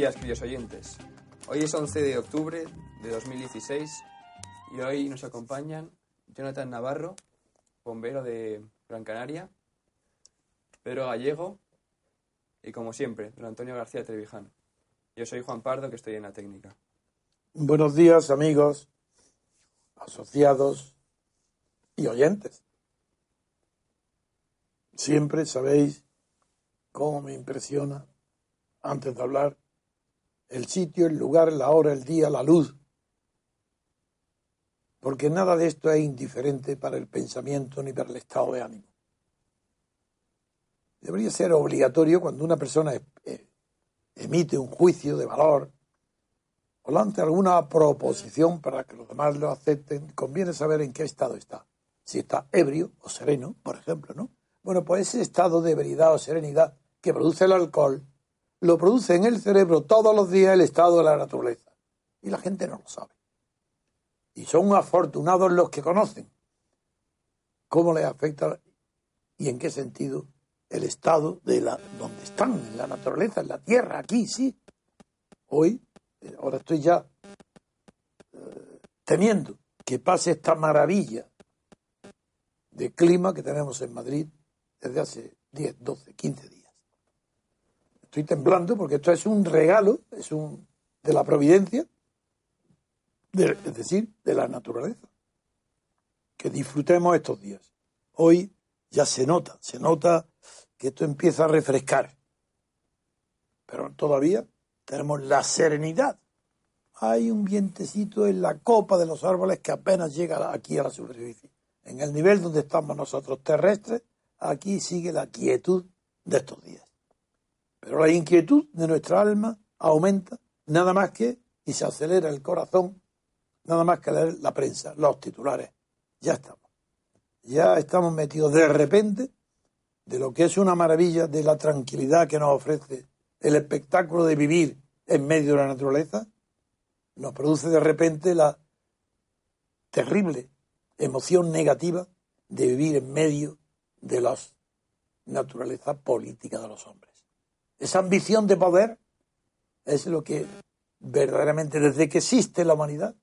Días, queridos oyentes. Hoy es 11 de octubre de 2016 y hoy nos acompañan Jonathan Navarro, bombero de Gran Canaria, Pedro Gallego y, como siempre, don Antonio García Trevijano. Yo soy Juan Pardo, que estoy en la técnica. Buenos días, amigos, asociados y oyentes. Siempre sabéis cómo me impresiona, antes de hablar, el sitio, el lugar, la hora, el día, la luz. Porque nada de esto es indiferente para el pensamiento ni para el estado de ánimo. Debería ser obligatorio cuando una persona eh, emite un juicio de valor o lanza alguna proposición para que los demás lo acepten, conviene saber en qué estado está. Si está ebrio o sereno, por ejemplo, ¿no? Bueno, pues ese estado de ebriedad o serenidad que produce el alcohol lo produce en el cerebro todos los días el estado de la naturaleza. Y la gente no lo sabe. Y son afortunados los que conocen cómo les afecta y en qué sentido el estado de la donde están, en la naturaleza, en la tierra, aquí, sí. Hoy, eh, ahora estoy ya eh, temiendo que pase esta maravilla de clima que tenemos en Madrid desde hace 10, 12, 15 días estoy temblando porque esto es un regalo, es un de la providencia, es decir, de la naturaleza. Que disfrutemos estos días. Hoy ya se nota, se nota que esto empieza a refrescar. Pero todavía tenemos la serenidad. Hay un vientecito en la copa de los árboles que apenas llega aquí a la superficie. En el nivel donde estamos nosotros terrestres, aquí sigue la quietud de estos días. Pero la inquietud de nuestra alma aumenta nada más que, y se acelera el corazón, nada más que leer la prensa, los titulares. Ya estamos. Ya estamos metidos de repente de lo que es una maravilla de la tranquilidad que nos ofrece el espectáculo de vivir en medio de la naturaleza, nos produce de repente la terrible emoción negativa de vivir en medio de la naturaleza política de los hombres. Esa ambición de poder es lo que verdaderamente desde que existe la humanidad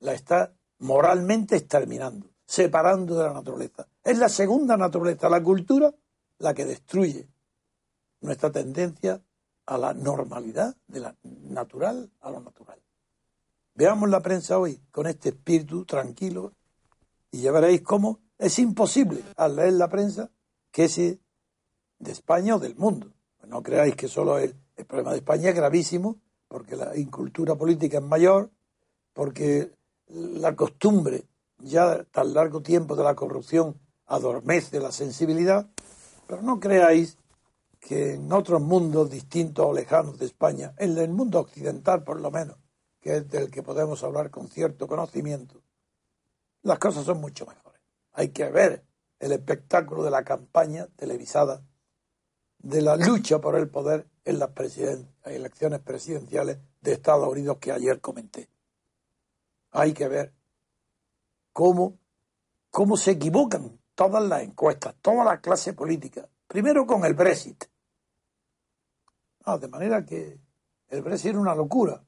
la está moralmente exterminando, separando de la naturaleza. Es la segunda naturaleza, la cultura, la que destruye nuestra tendencia a la normalidad, de la natural a lo natural. Veamos la prensa hoy con este espíritu tranquilo y ya veréis cómo es imposible al leer la prensa que ese de España o del mundo no creáis que solo el, problema de España es gravísimo, porque la incultura política es mayor, porque la costumbre ya tan largo tiempo de la corrupción adormece la sensibilidad, pero no creáis que en otros mundos distintos o lejanos de España, en el mundo occidental por lo menos, que es del que podemos hablar con cierto conocimiento, las cosas son mucho mejores. Hay que ver el espectáculo de la campaña televisada de la lucha por el poder en las elecciones presidenciales de Estados Unidos que ayer comenté. Hay que ver cómo, cómo se equivocan todas las encuestas, toda la clase política. Primero con el Brexit, Ah, de manera que el Brexit era una locura.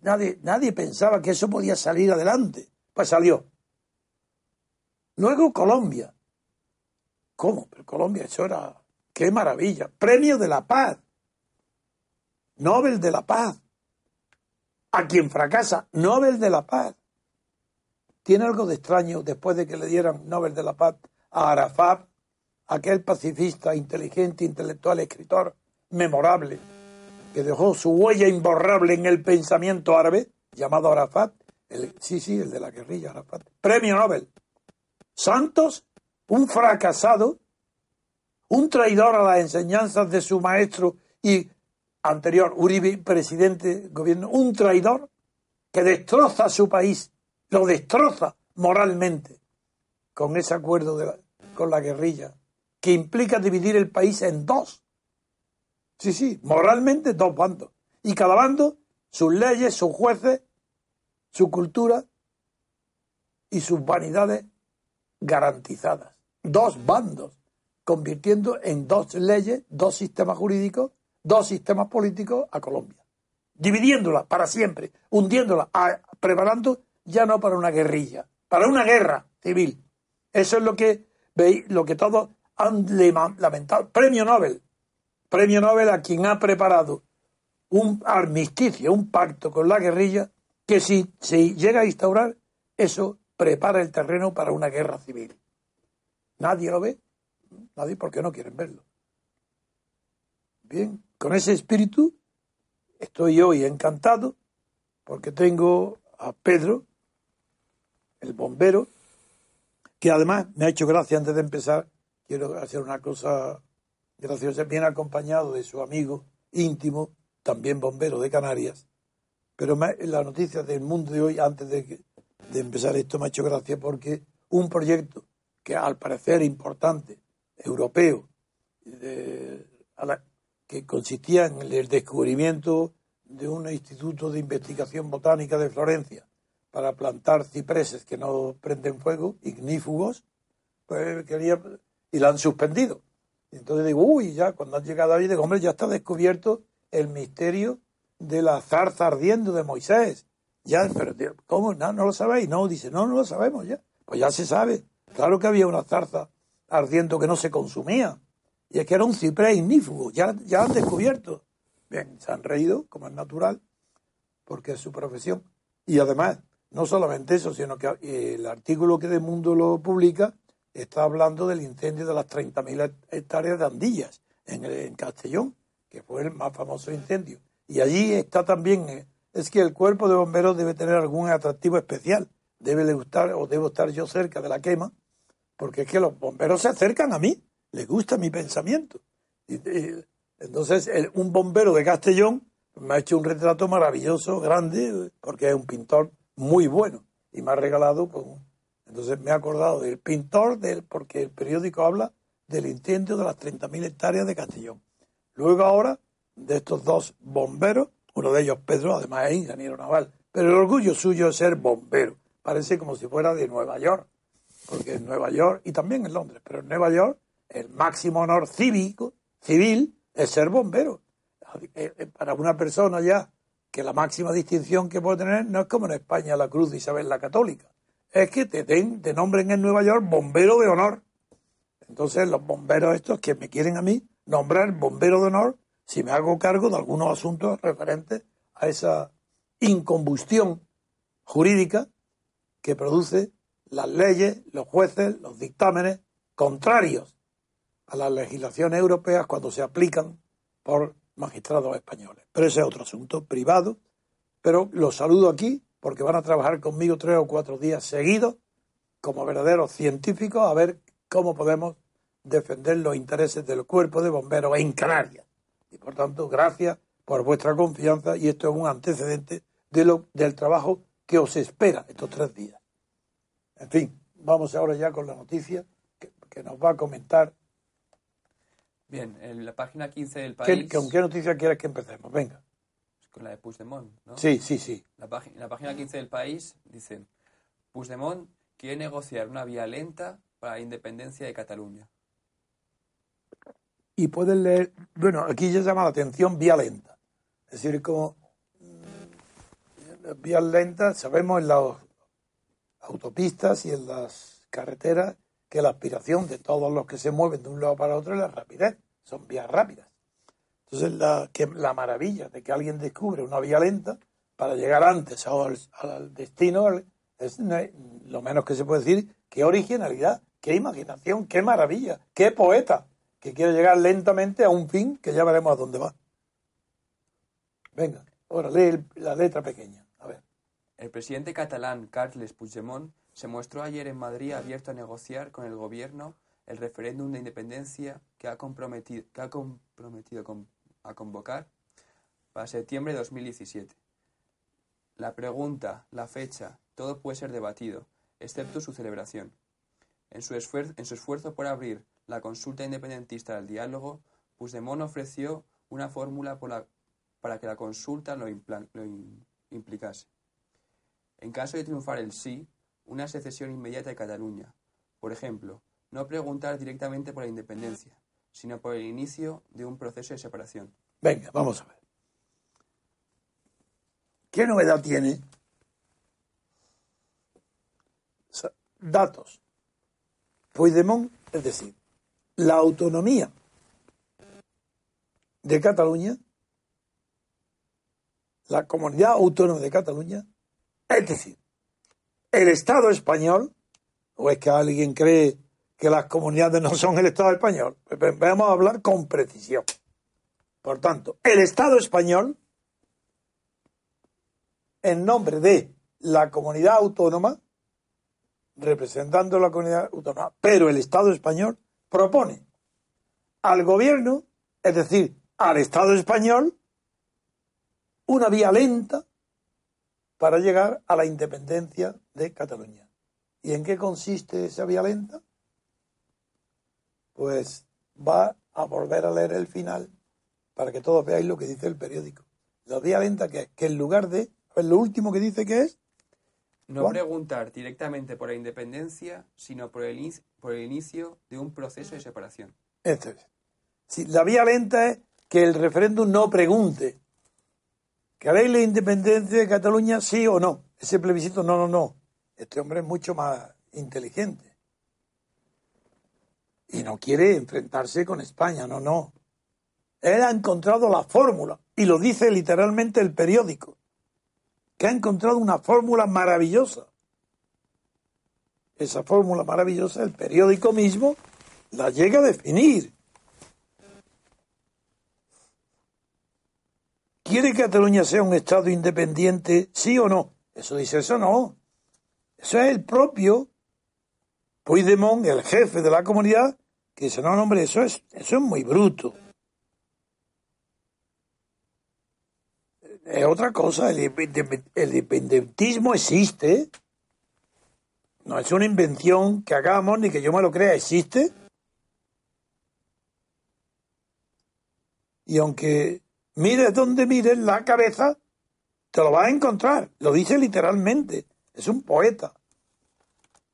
Nadie, nadie pensaba que eso podía salir adelante. Pues salió. Luego Colombia. ¿Cómo? Pero Colombia, eso era. ¡Qué maravilla! Premio de la Paz. Nobel de la Paz. A quien fracasa, Nobel de la Paz. Tiene algo de extraño después de que le dieran Nobel de la Paz a Arafat, aquel pacifista, inteligente, intelectual, escritor, memorable, que dejó su huella imborrable en el pensamiento árabe, llamado Arafat, el, sí, sí, el de la guerrilla Arafat, premio Nobel. Santos, un fracasado, un traidor a las enseñanzas de su maestro y anterior Uribe, presidente gobierno, un traidor que destroza su país, lo destroza moralmente con ese acuerdo de la- con la guerrilla, que implica dividir el país en dos. Sí, sí, moralmente dos bandos. Y cada bando, sus leyes, sus jueces, su cultura y sus vanidades garantizadas. Dos bandos, convirtiendo en dos leyes, dos sistemas jurídicos, dos sistemas políticos a Colombia. Dividiéndola para siempre, hundiéndola, a- preparando ya no para una guerrilla, para una guerra civil. Eso es lo que veis, lo que todos han lamentado. Premio Nobel. Premio Nobel a quien ha preparado un armisticio, un pacto con la guerrilla, que si se llega a instaurar, eso prepara el terreno para una guerra civil. Nadie lo ve, nadie porque no quieren verlo. Bien, con ese espíritu estoy hoy encantado porque tengo a Pedro, el bombero, que además me ha hecho gracia antes de empezar. Quiero hacer una cosa graciosa, bien acompañado de su amigo íntimo, también bombero de Canarias. Pero me- la noticia del mundo de hoy, antes de, de empezar esto, me ha hecho gracia porque un proyecto que al parecer importante, europeo, que consistía en el descubrimiento de un instituto de investigación botánica de Florencia para plantar cipreses que no prenden fuego, ignífugos, pues quería, y la han suspendido. Entonces digo, uy, ya cuando han llegado ahí, digo, hombre, ya está descubierto el misterio de la zarza ardiendo de Moisés. Ya, pero ¿cómo? No, no lo sabéis. No, dice, no, no lo sabemos ya. Pues ya se sabe. Claro que había una zarza ardiendo que no se consumía. Y es que era un ciprés ignífugo. Ya, ya han descubierto. Bien, se han reído, como es natural, porque es su profesión. Y además, no solamente eso, sino que eh, el artículo que de Mundo lo publica está hablando del incendio de las 30.000 hectáreas de Andillas en, el- Castellón, que fue el más famoso incendio. Y allí está también, eh, es que el cuerpo de bomberos debe tener algún atractivo especial. Debe gustar, o debo estar yo cerca de la quema, porque es que los bomberos se acercan a mí, les gusta mi pensamiento. Y, entonces, un bombero de Castellón me ha hecho un retrato maravilloso, grande, porque es un pintor muy bueno y me ha regalado. pues, entonces, me he acordado del pintor, del, porque el periódico habla del incendio de las 30.000 hectáreas de Castellón. Luego, ahora, de estos dos bomberos, uno de ellos, Pedro, además es ingeniero naval, pero el orgullo suyo es ser bombero. Parece como si fuera de Nueva York porque en Nueva York y también en Londres, pero en Nueva York el máximo honor cívico, civil, es ser bombero. Eh, eh, Para una persona ya que la máxima distinción que puede tener no es como en España la Cruz de Isabel la Católica, es que te den, te nombren en Nueva York bombero de honor. Entonces los bomberos estos que me quieren a mí nombrar bombero de honor si me hago cargo de algunos asuntos referentes a esa incombustión jurídica que produce las leyes, los jueces, los dictámenes contrarios a las legislaciones europeas cuando se aplican por magistrados españoles. Pero ese es otro asunto privado. Pero los saludo aquí porque van a trabajar conmigo tres o cuatro días seguidos como verdaderos científicos a ver cómo podemos defender los intereses del cuerpo de bomberos en Canarias. Y por tanto, gracias por vuestra confianza y esto es un antecedente del trabajo que os espera estos tres días. En fin, vamos ahora ya con la noticia que, que nos va a comentar. Bien, en la página 15 del ¿Qué- país, ¿Con qué noticia quieres que empecemos? Venga. con la de Puigdemont, ¿no? Sí, sí, sí. La, página, la página 15 del país dice, Puigdemont quiere negociar una vía lenta para la independencia de Cataluña. y pueden leer, bueno, aquí ya llama la atención vía lenta. Es decir, como mm, vías lentas, sabemos en las autopistas y en las carreteras que la aspiración de todos los que se mueven de un lado para otro es la rapidez, son vías rápidas. Entonces, la, que, la maravilla de que alguien descubre una vía lenta para llegar antes al, al destino es lo menos que se puede decir, qué originalidad, qué imaginación, qué maravilla, qué poeta, que quiere llegar lentamente a un fin que ya veremos a dónde va. Venga, ahora lee la letra pequeña. El presidente catalán Carles Puigdemont se mostró ayer en Madrid abierto a negociar con el gobierno el referéndum de independencia que ha comprometido, a convocar para septiembre de 2017. La pregunta, la fecha, todo puede ser debatido, excepto su celebración. En su, esfuerzo, por abrir la consulta independentista al diálogo, Puigdemont ofreció una fórmula para que la consulta lo implicase. En caso de triunfar el sí, una secesión inmediata de Cataluña. Por ejemplo, no preguntar directamente por la independencia, sino por el inicio de un proceso de separación. Venga, vamos a ver. ¿Qué novedad tiene? Datos. Puigdemont, es decir, la autonomía de Cataluña, la comunidad autónoma de Cataluña, es decir, el Estado español, o es que alguien cree que las comunidades no son el Estado español, pues vamos a hablar con precisión. Por tanto, el Estado español, en nombre de la comunidad autónoma, representando la comunidad autónoma, pero el Estado español propone al gobierno, es decir, al Estado español, una vía lenta para llegar a la independencia de Cataluña. ¿Y en qué consiste esa vía lenta? Pues va a volver a leer el final para que todos veáis lo que dice el periódico. La vía lenta que es que en lugar de, lo último que dice que es no preguntar directamente por la independencia, sino por el, por el inicio de un proceso de separación. Esto es. la vía lenta es que el referéndum no pregunte. ¿Queréis la independencia de Cataluña, sí o no? Ese plebiscito, no, no, no. Este hombre es mucho más inteligente. Y no quiere enfrentarse con España, no, no. Él ha encontrado la fórmula, y lo dice literalmente el periódico que ha encontrado una fórmula maravillosa. Esa fórmula maravillosa, el periódico mismo la llega a definir. ¿Quiere que Cataluña sea un Estado independiente, sí o no? Eso dice eso no. Eso es el propio Puigdemont, el jefe de la comunidad, que dice, no, hombre, eso es, eso es muy bruto. es otra cosa. El, independentismo existe. No es una invención que hagamos ni que yo me lo crea, existe. Y aunque mires donde mires la cabeza, te lo vas a encontrar. Lo dice literalmente. Es un poeta.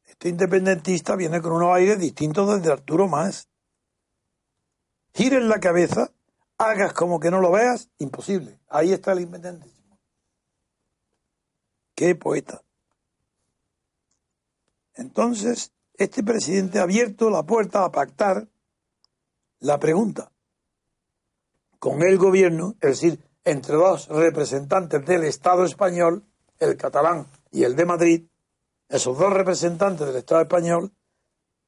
Este independentista viene con unos aires distintos desde Arturo Más. Gires la cabeza hagas como que no lo veas, imposible. Ahí está el independentismo. Qué poeta. Entonces, este presidente ha abierto la puerta a pactar la pregunta con el gobierno, es decir, entre dos representantes del Estado español, el catalán y el de Madrid, esos dos representantes del Estado español,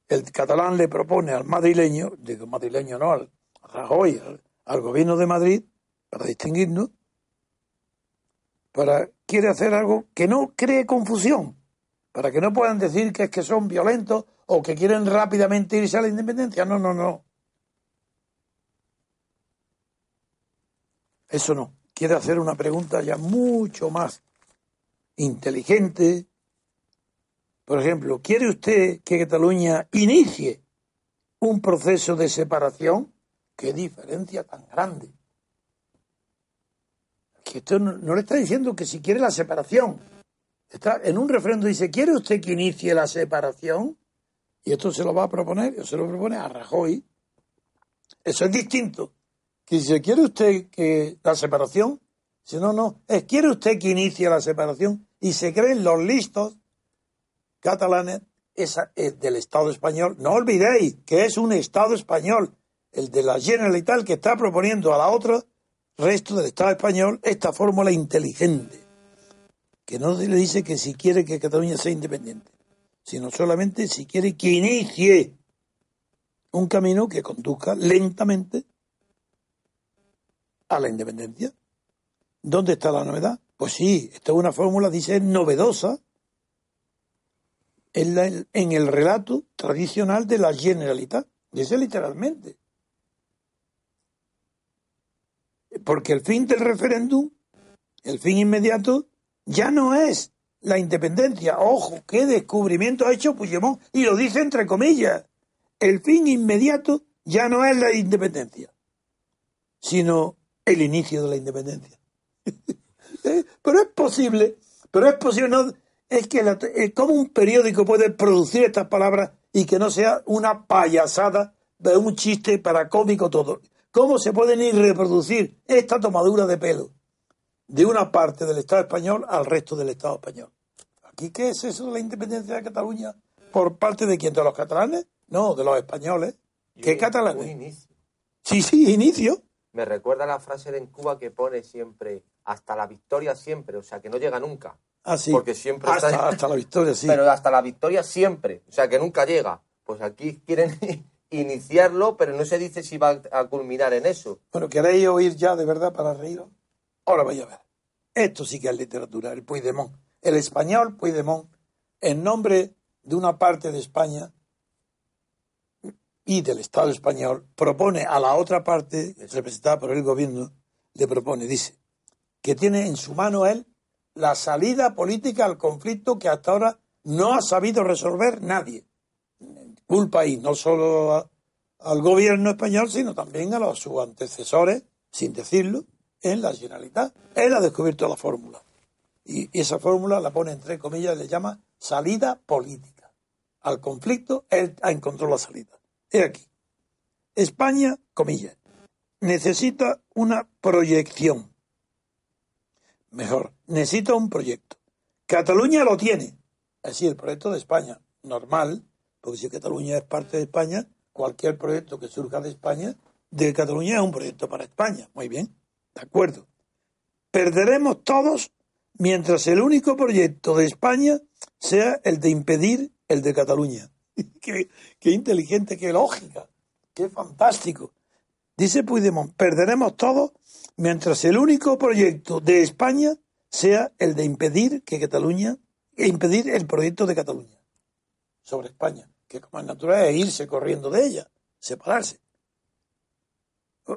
el catalán le propone al madrileño, digo madrileño no, al Rajoy, al gobierno de Madrid, para distinguirnos, para quiere hacer algo que no cree confusión, para que no puedan decir que es que son violentos o que quieren rápidamente irse a la independencia. No, no, no. Eso no. Quiere hacer una pregunta ya mucho más inteligente. Por ejemplo, ¿quiere usted que Cataluña inicie un proceso de separación? Qué diferencia tan grande. Que esto no, le está diciendo que si quiere la separación. Está en un referendo dice, ¿quiere usted que inicie la separación? Y esto se lo va a proponer, se lo propone a Rajoy. Eso es distinto. Que si quiere usted que la separación, si no, no, es quiere usted que inicie la separación y se creen los listos catalanes. Del Estado español. No olvidéis que es un Estado español, el de la Generalitat, que está proponiendo a la otra resto del Estado español esta fórmula inteligente, que no se le dice que si quiere que Cataluña sea independiente, sino solamente si quiere que inicie un camino que conduzca lentamente a la independencia. ¿Dónde está la novedad? Pues sí, esta es una fórmula, dice, novedosa en, en el relato tradicional de la Generalitat. Dice literalmente. Porque el fin del referéndum, el fin inmediato, ya no es la independencia. Ojo, qué descubrimiento ha hecho Puigdemont. Y lo dice entre comillas. El fin inmediato ya no es la independencia, sino el inicio de la independencia. ¿Eh? pero es posible, pero es posible, no, es que la, eh, como un periódico puede producir estas palabras y que no sea una payasada, un chiste para cómico todo. ¿Cómo se pueden ir reproducir esta tomadura de pelo de una parte del Estado español al resto del Estado español? ¿Aquí qué es eso de la independencia de Cataluña? ¿Por parte de quién? ¿De los catalanes? No, de los españoles. ¿Qué catalanes? Sí, sí, inicio. Me recuerda la frase de en Cuba que pone siempre hasta la victoria siempre, o sea, que no llega nunca. Ah, sí. Porque siempre hasta, hasta la victoria, sí. Pero hasta la victoria siempre, o sea, que nunca llega. Pues aquí quieren iniciarlo, pero no se dice si va a culminar en eso. Bueno, ¿queréis oír ya de verdad para reír? Ahora vaya a ver. Esto sí que es literatura, el Puigdemont. El español Puigdemont, en nombre de una parte de España y del Estado español, propone a la otra parte, representada por el gobierno, le propone, dice, que tiene en su mano él la salida política al conflicto que hasta ahora no ha sabido resolver nadie culpa y no solo al gobierno español, sino también a los, sus antecesores, sin decirlo, en la Generalitat. Él ha descubierto la fórmula. Y, esa fórmula la pone entre comillas, le llama salida política. Al conflicto, él ha encontrado la salida. He aquí. España, comillas, necesita una proyección. Mejor, necesita un proyecto. Cataluña lo tiene. Decir, el proyecto de España, normal, porque si Cataluña es parte de España, cualquier proyecto que surja de España, de Cataluña es un proyecto para España. Muy bien, de acuerdo. Perderemos todos mientras el único proyecto de España sea el de impedir el de Cataluña. qué, inteligente, qué lógica, qué fantástico. Dice Puigdemont, perderemos todos mientras el único proyecto de España sea el de impedir que Cataluña, e impedir el proyecto de Cataluña sobre España, que como es natural es irse corriendo de ella, separarse.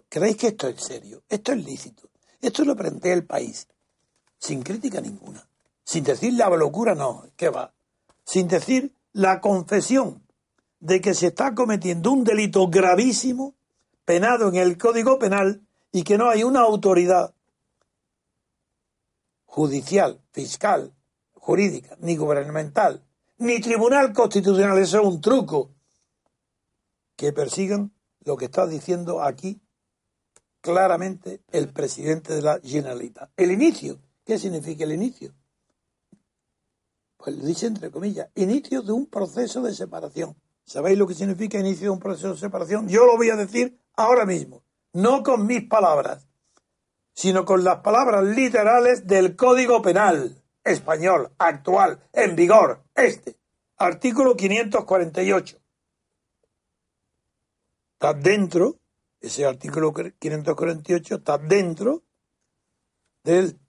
¿Creéis que esto es serio? Esto es lícito. Esto lo plantea el país, sin crítica ninguna. Sin decir la locura, no, ¿qué va? Sin decir la confesión de que se está cometiendo un delito gravísimo, penado en el Código Penal, y que no hay una autoridad judicial, fiscal, jurídica, ni gubernamental, ni tribunal constitucional, eso es un truco. Que persigan lo que está diciendo aquí claramente el presidente de la Generalitat. El inicio. ¿Qué significa el inicio? Pues lo dice entre comillas, inicio de un proceso de separación. ¿Sabéis lo que significa inicio de un proceso de separación? Yo lo voy a decir ahora mismo, no con mis palabras, sino con las palabras literales del Código Penal español actual, en vigor, este, artículo 548. Está dentro, ese artículo 548 está dentro del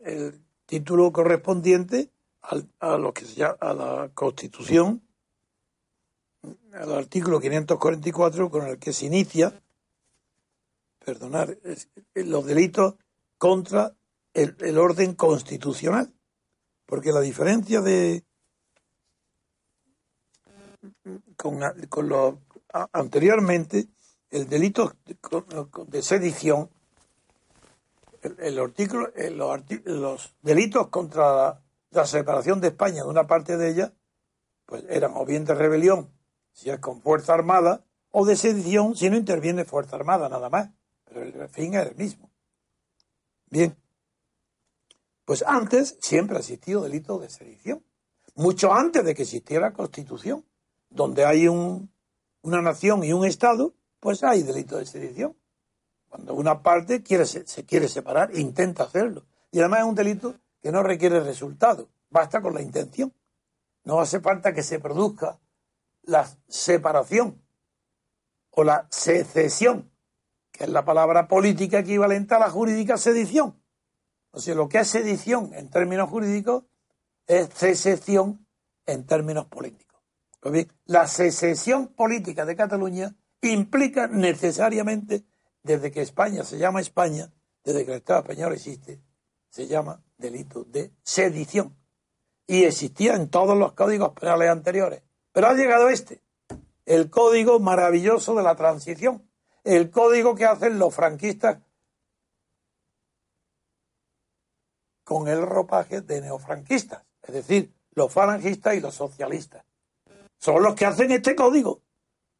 el título correspondiente a lo que se llama a la Constitución, al artículo 544 con el que se inicia, perdonar, los delitos contra el, orden constitucional. Porque la diferencia de con, con lo anteriormente, el delito de, sedición, el, artículo, los, los, delitos contra la, separación de España de una parte de ella, pues eran o bien de rebelión, si es con fuerza armada, o de sedición si no interviene Fuerza Armada, nada más. Pero el fin es el mismo. Bien. Pues antes siempre ha existido delito de sedición. Mucho antes de que existiera Constitución. Donde hay un, una nación y un Estado, pues hay delito de sedición. Cuando una parte quiere, se, se quiere separar, intenta hacerlo. Y además es un delito que no requiere resultado. Basta con la intención. No hace falta que se produzca la separación o la secesión, que es la palabra política equivalente a la jurídica sedición. O sea, lo que es sedición en términos jurídicos es secesión en términos políticos. La secesión política de Cataluña implica necesariamente, desde que España se llama España, desde que el Estado español existe, se llama delito de sedición. Y existía en todos los códigos penales anteriores. Pero ha llegado este, el código maravilloso de la transición, el código que hacen los franquistas con el ropaje de neofranquistas, es decir, los falangistas y los socialistas. Son los que hacen este código.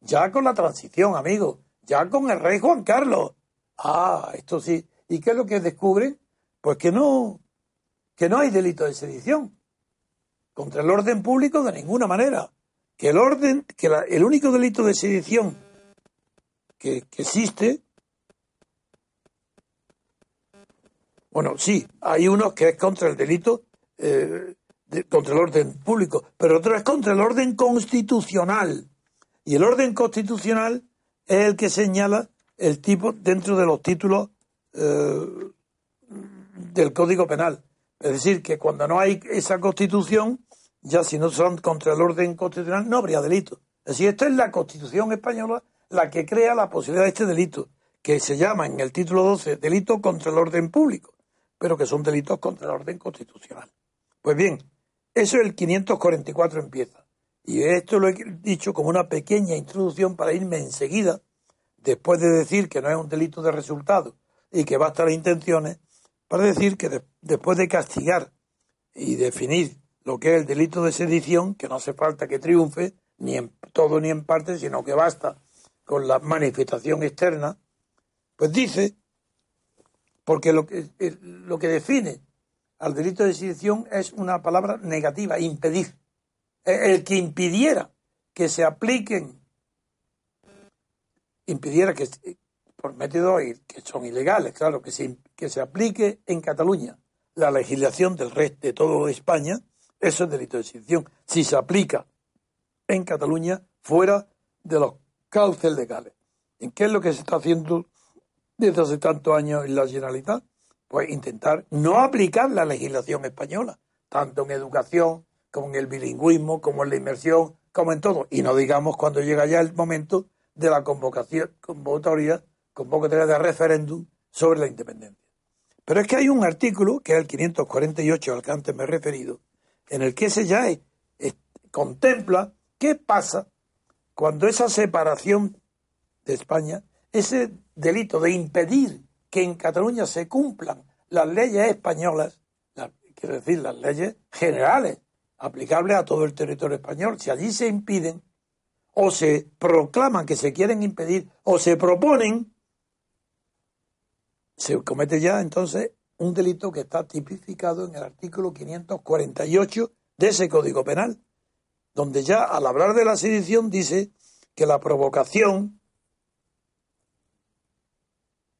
Ya con la transición, amigos, ya con el rey Juan Carlos. Ah, esto sí. ¿Y qué es lo que descubren? Pues que no, que no hay delito de sedición. Contra el orden público de ninguna manera que el orden, que el único delito de sedición que, existe, bueno, sí, hay uno que es contra el delito, eh, contra el orden público, pero otro es contra el orden constitucional. Y el orden constitucional es el que señala el tipo dentro de los títulos eh, del Código Penal. Es decir, que cuando no hay esa constitución, ya si no son contra el orden constitucional, no habría delito. Es decir, esta es la Constitución española la que crea la posibilidad de este delito, que se llama en el título 12 delito contra el orden público, pero que son delitos contra el orden constitucional. Pues bien, eso es el 544 empieza. Y esto lo he dicho como una pequeña introducción para irme enseguida, después de decir que no es un delito de resultado y que basta las intenciones, para decir que después de castigar y definir lo que es el delito de sedición, que no hace falta que triunfe, ni en todo ni en parte, sino que basta con la manifestación externa, pues dice, porque lo que, eh, lo que define al delito de sedición es una palabra negativa, impedir. El que impidiera que se apliquen, impidiera que, por métodos que son ilegales, claro, que se, que se aplique en Cataluña la legislación del resto de toda España, eso es delito de sedición. Si se aplica en Cataluña fuera de los cauces legales. ¿En qué es lo que se está haciendo desde hace tantos años en la Generalitat? Pues intentar no aplicar la legislación española, tanto en educación como en el bilingüismo, como en la inmersión, como en todo. Y no digamos cuando llega ya el momento de la convocatoria, convocatoria de referéndum sobre la independencia. Pero es que hay un artículo, que es el 548 al que antes me he referido, en el que se ya contempla qué pasa cuando esa separación de España, ese delito de impedir que en Cataluña se cumplan las leyes españolas, quiero decir, las leyes generales aplicables a todo el territorio español, si allí se impiden o se proclaman que se quieren impedir o se proponen, se comete ya entonces un delito que está tipificado en el artículo 548 de ese Código Penal, donde ya al hablar de la sedición dice que la provocación,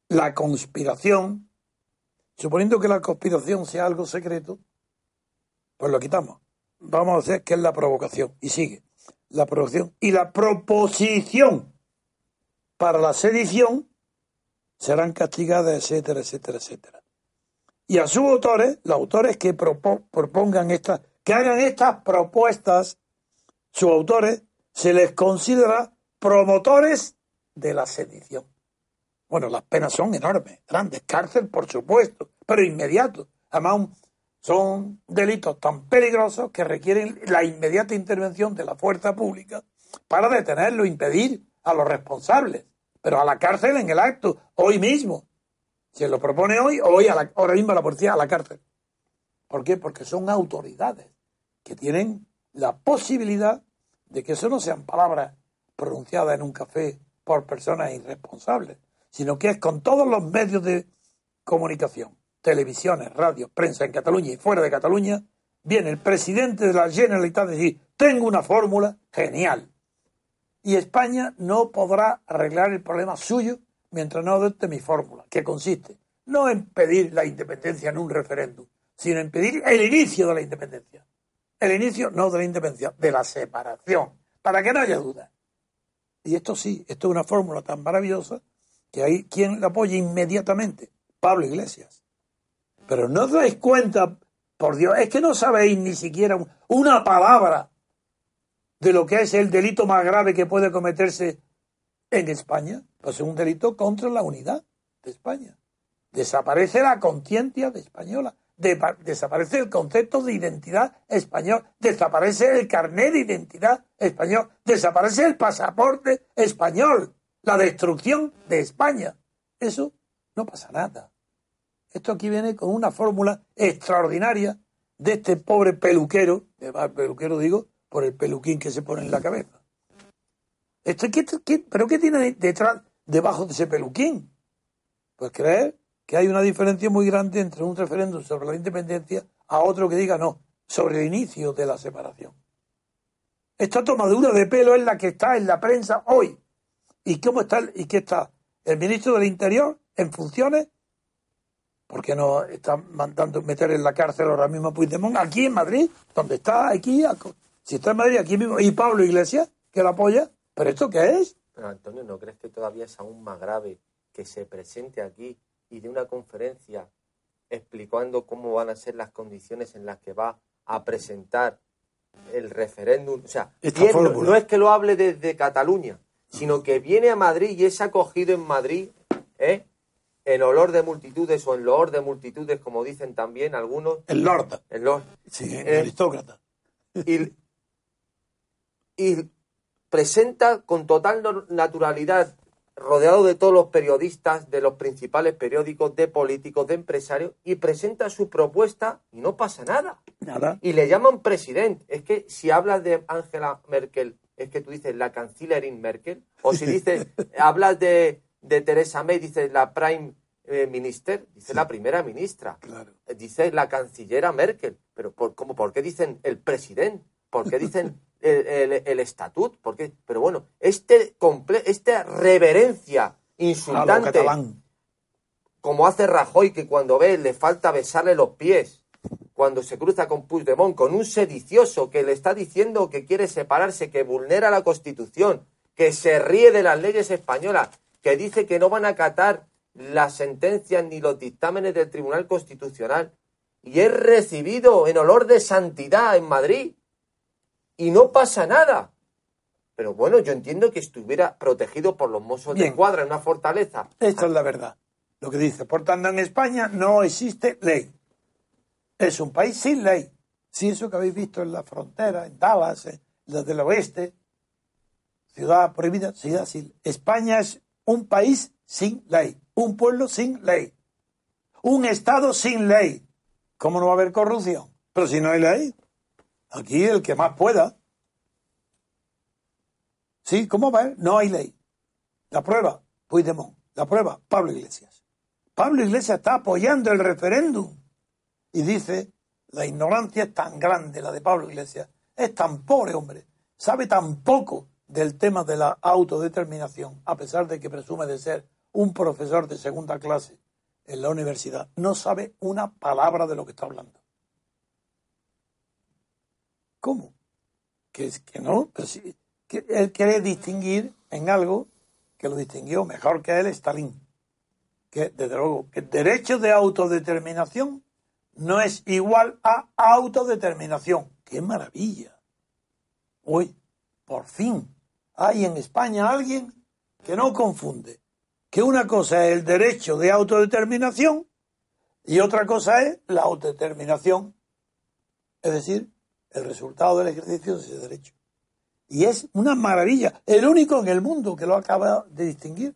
la conspiración, suponiendo que la conspiración sea algo secreto, pues lo quitamos. Vamos a hacer que es la provocación. Y sigue. La provocación y la proposición para la sedición serán castigadas, etcétera, etcétera, etcétera y a sus autores, los autores que propongan estas, que hagan estas propuestas, sus autores, se les considera promotores de la sedición. Bueno, las penas son enormes, grandes, cárcel por supuesto, pero inmediato. Además, son delitos tan peligrosos que requieren la inmediata intervención de la fuerza pública para detenerlo, impedir a los responsables. Pero a la cárcel en el acto, hoy mismo. Se lo propone hoy, hoy a la, ahora mismo la policía a la cárcel. ¿Por qué? Porque son autoridades que tienen la posibilidad de que eso no sean palabras pronunciadas en un café por personas irresponsables, sino que es con todos los medios de comunicación, televisiones, radios, prensa en Cataluña y fuera de Cataluña, viene el presidente de la Generalitat a decir, tengo una fórmula genial. Y España no podrá arreglar el problema suyo mientras no adopte mi fórmula, que consiste no en pedir la independencia en un referéndum, sino en pedir el inicio de la independencia. El inicio no de la independencia, de la separación, para que no haya duda. Y esto sí, esto es una fórmula tan maravillosa que hay quien la apoya inmediatamente, Pablo Iglesias. Pero no os dais cuenta, por Dios, es que no sabéis ni siquiera una palabra de lo que es el delito más grave que puede cometerse en España. Pues es un delito contra la unidad de España. Desaparece la conciencia de española, desaparece el concepto de identidad español, desaparece el carnet de identidad español, desaparece el pasaporte español, la destrucción de España. Eso no pasa nada. Esto aquí viene con una fórmula extraordinaria de este pobre peluquero, de peluquero digo, por el peluquín que se pone en la cabeza. Esto, pero qué tiene detrás, debajo de ese peluquín? Pues creer que hay una diferencia muy grande entre un referéndum sobre la independencia a otro que diga no, sobre el inicio de la separación. Esta tomadura de pelo es la que está en la prensa hoy. ¿Y cómo está? ¿Y qué está? ¿El ministro del Interior en funciones? porque no está mandando meter en la cárcel ahora mismo a Puigdemont? Aquí en Madrid, donde está, aquí, si está en Madrid, aquí mismo. ¿Y Pablo Iglesias, que lo apoya? ¿Pero esto qué es? Pero Antonio, ¿no crees que todavía es aún más grave que se presente aquí y de una conferencia explicando cómo van a ser las condiciones en las que va a presentar el referéndum. O sea, no, es que lo hable desde Cataluña, sino que viene a Madrid y es acogido en Madrid ¿eh? en olor de multitudes o en loor de multitudes, como dicen también algunos. El Lord. El Lord. Sí, el eh, aristócrata. Y, y presenta con total naturalidad rodeado de todos los periodistas, de los principales periódicos, de políticos, de empresarios, y presenta su propuesta y no pasa nada. Nada. Y le llaman presidente. Es que si hablas de Angela Merkel, es que tú dices la cancillerin Merkel, o si dices, hablas de, de Teresa May, dices la prime eh, minister, dice la primera ministra, claro. dice la cancillera Merkel, pero por, ¿cómo, ¿por qué dicen el presidente? ¿Por qué dicen el, el, estatut, porque, pero bueno, este comple esta reverencia insultante, como hace Rajoy, que cuando ve le falta besarle los pies, cuando se cruza con Puigdemont, con un sedicioso que le está diciendo que quiere separarse, que vulnera la Constitución, que se ríe de las leyes españolas, que dice que no van a acatar las sentencias ni los dictámenes del Tribunal Constitucional, y es recibido en olor de santidad en Madrid y no pasa nada. Pero bueno, yo entiendo que estuviera protegido por los mozos de cuadra en una fortaleza. Esta es la verdad. Lo que dice. Por tanto, en España no existe ley. Es un país sin ley. Si eso que habéis visto en la frontera, en Dallas, en la del oeste, ciudad prohibida, ciudad sin. España es un país sin ley. Un pueblo sin ley. Un Estado sin ley. ¿Cómo no va a haber corrupción? Pero si no hay ley. Aquí el que más pueda. Sí, ¿cómo va? No hay ley. La prueba, Puigdemont. La prueba, Pablo Iglesias. Pablo Iglesias está apoyando el referéndum y dice, la ignorancia es tan grande, la de Pablo Iglesias, es tan pobre hombre, sabe tan poco del tema de la autodeterminación, a pesar de que presume de ser un profesor de segunda clase en la universidad, no sabe una palabra de lo que está hablando. ¿Cómo? Que, que no, que él quiere distinguir en algo que lo distinguió mejor que él Stalin. Que, desde luego, que el derecho de autodeterminación no es igual a autodeterminación. ¡Qué maravilla! Hoy, por fin, hay en España alguien que no confunde que una cosa es el derecho de autodeterminación y otra cosa es la autodeterminación, es decir, el resultado del ejercicio de ese derecho. Y es una maravilla. El único en el mundo que lo acaba de distinguir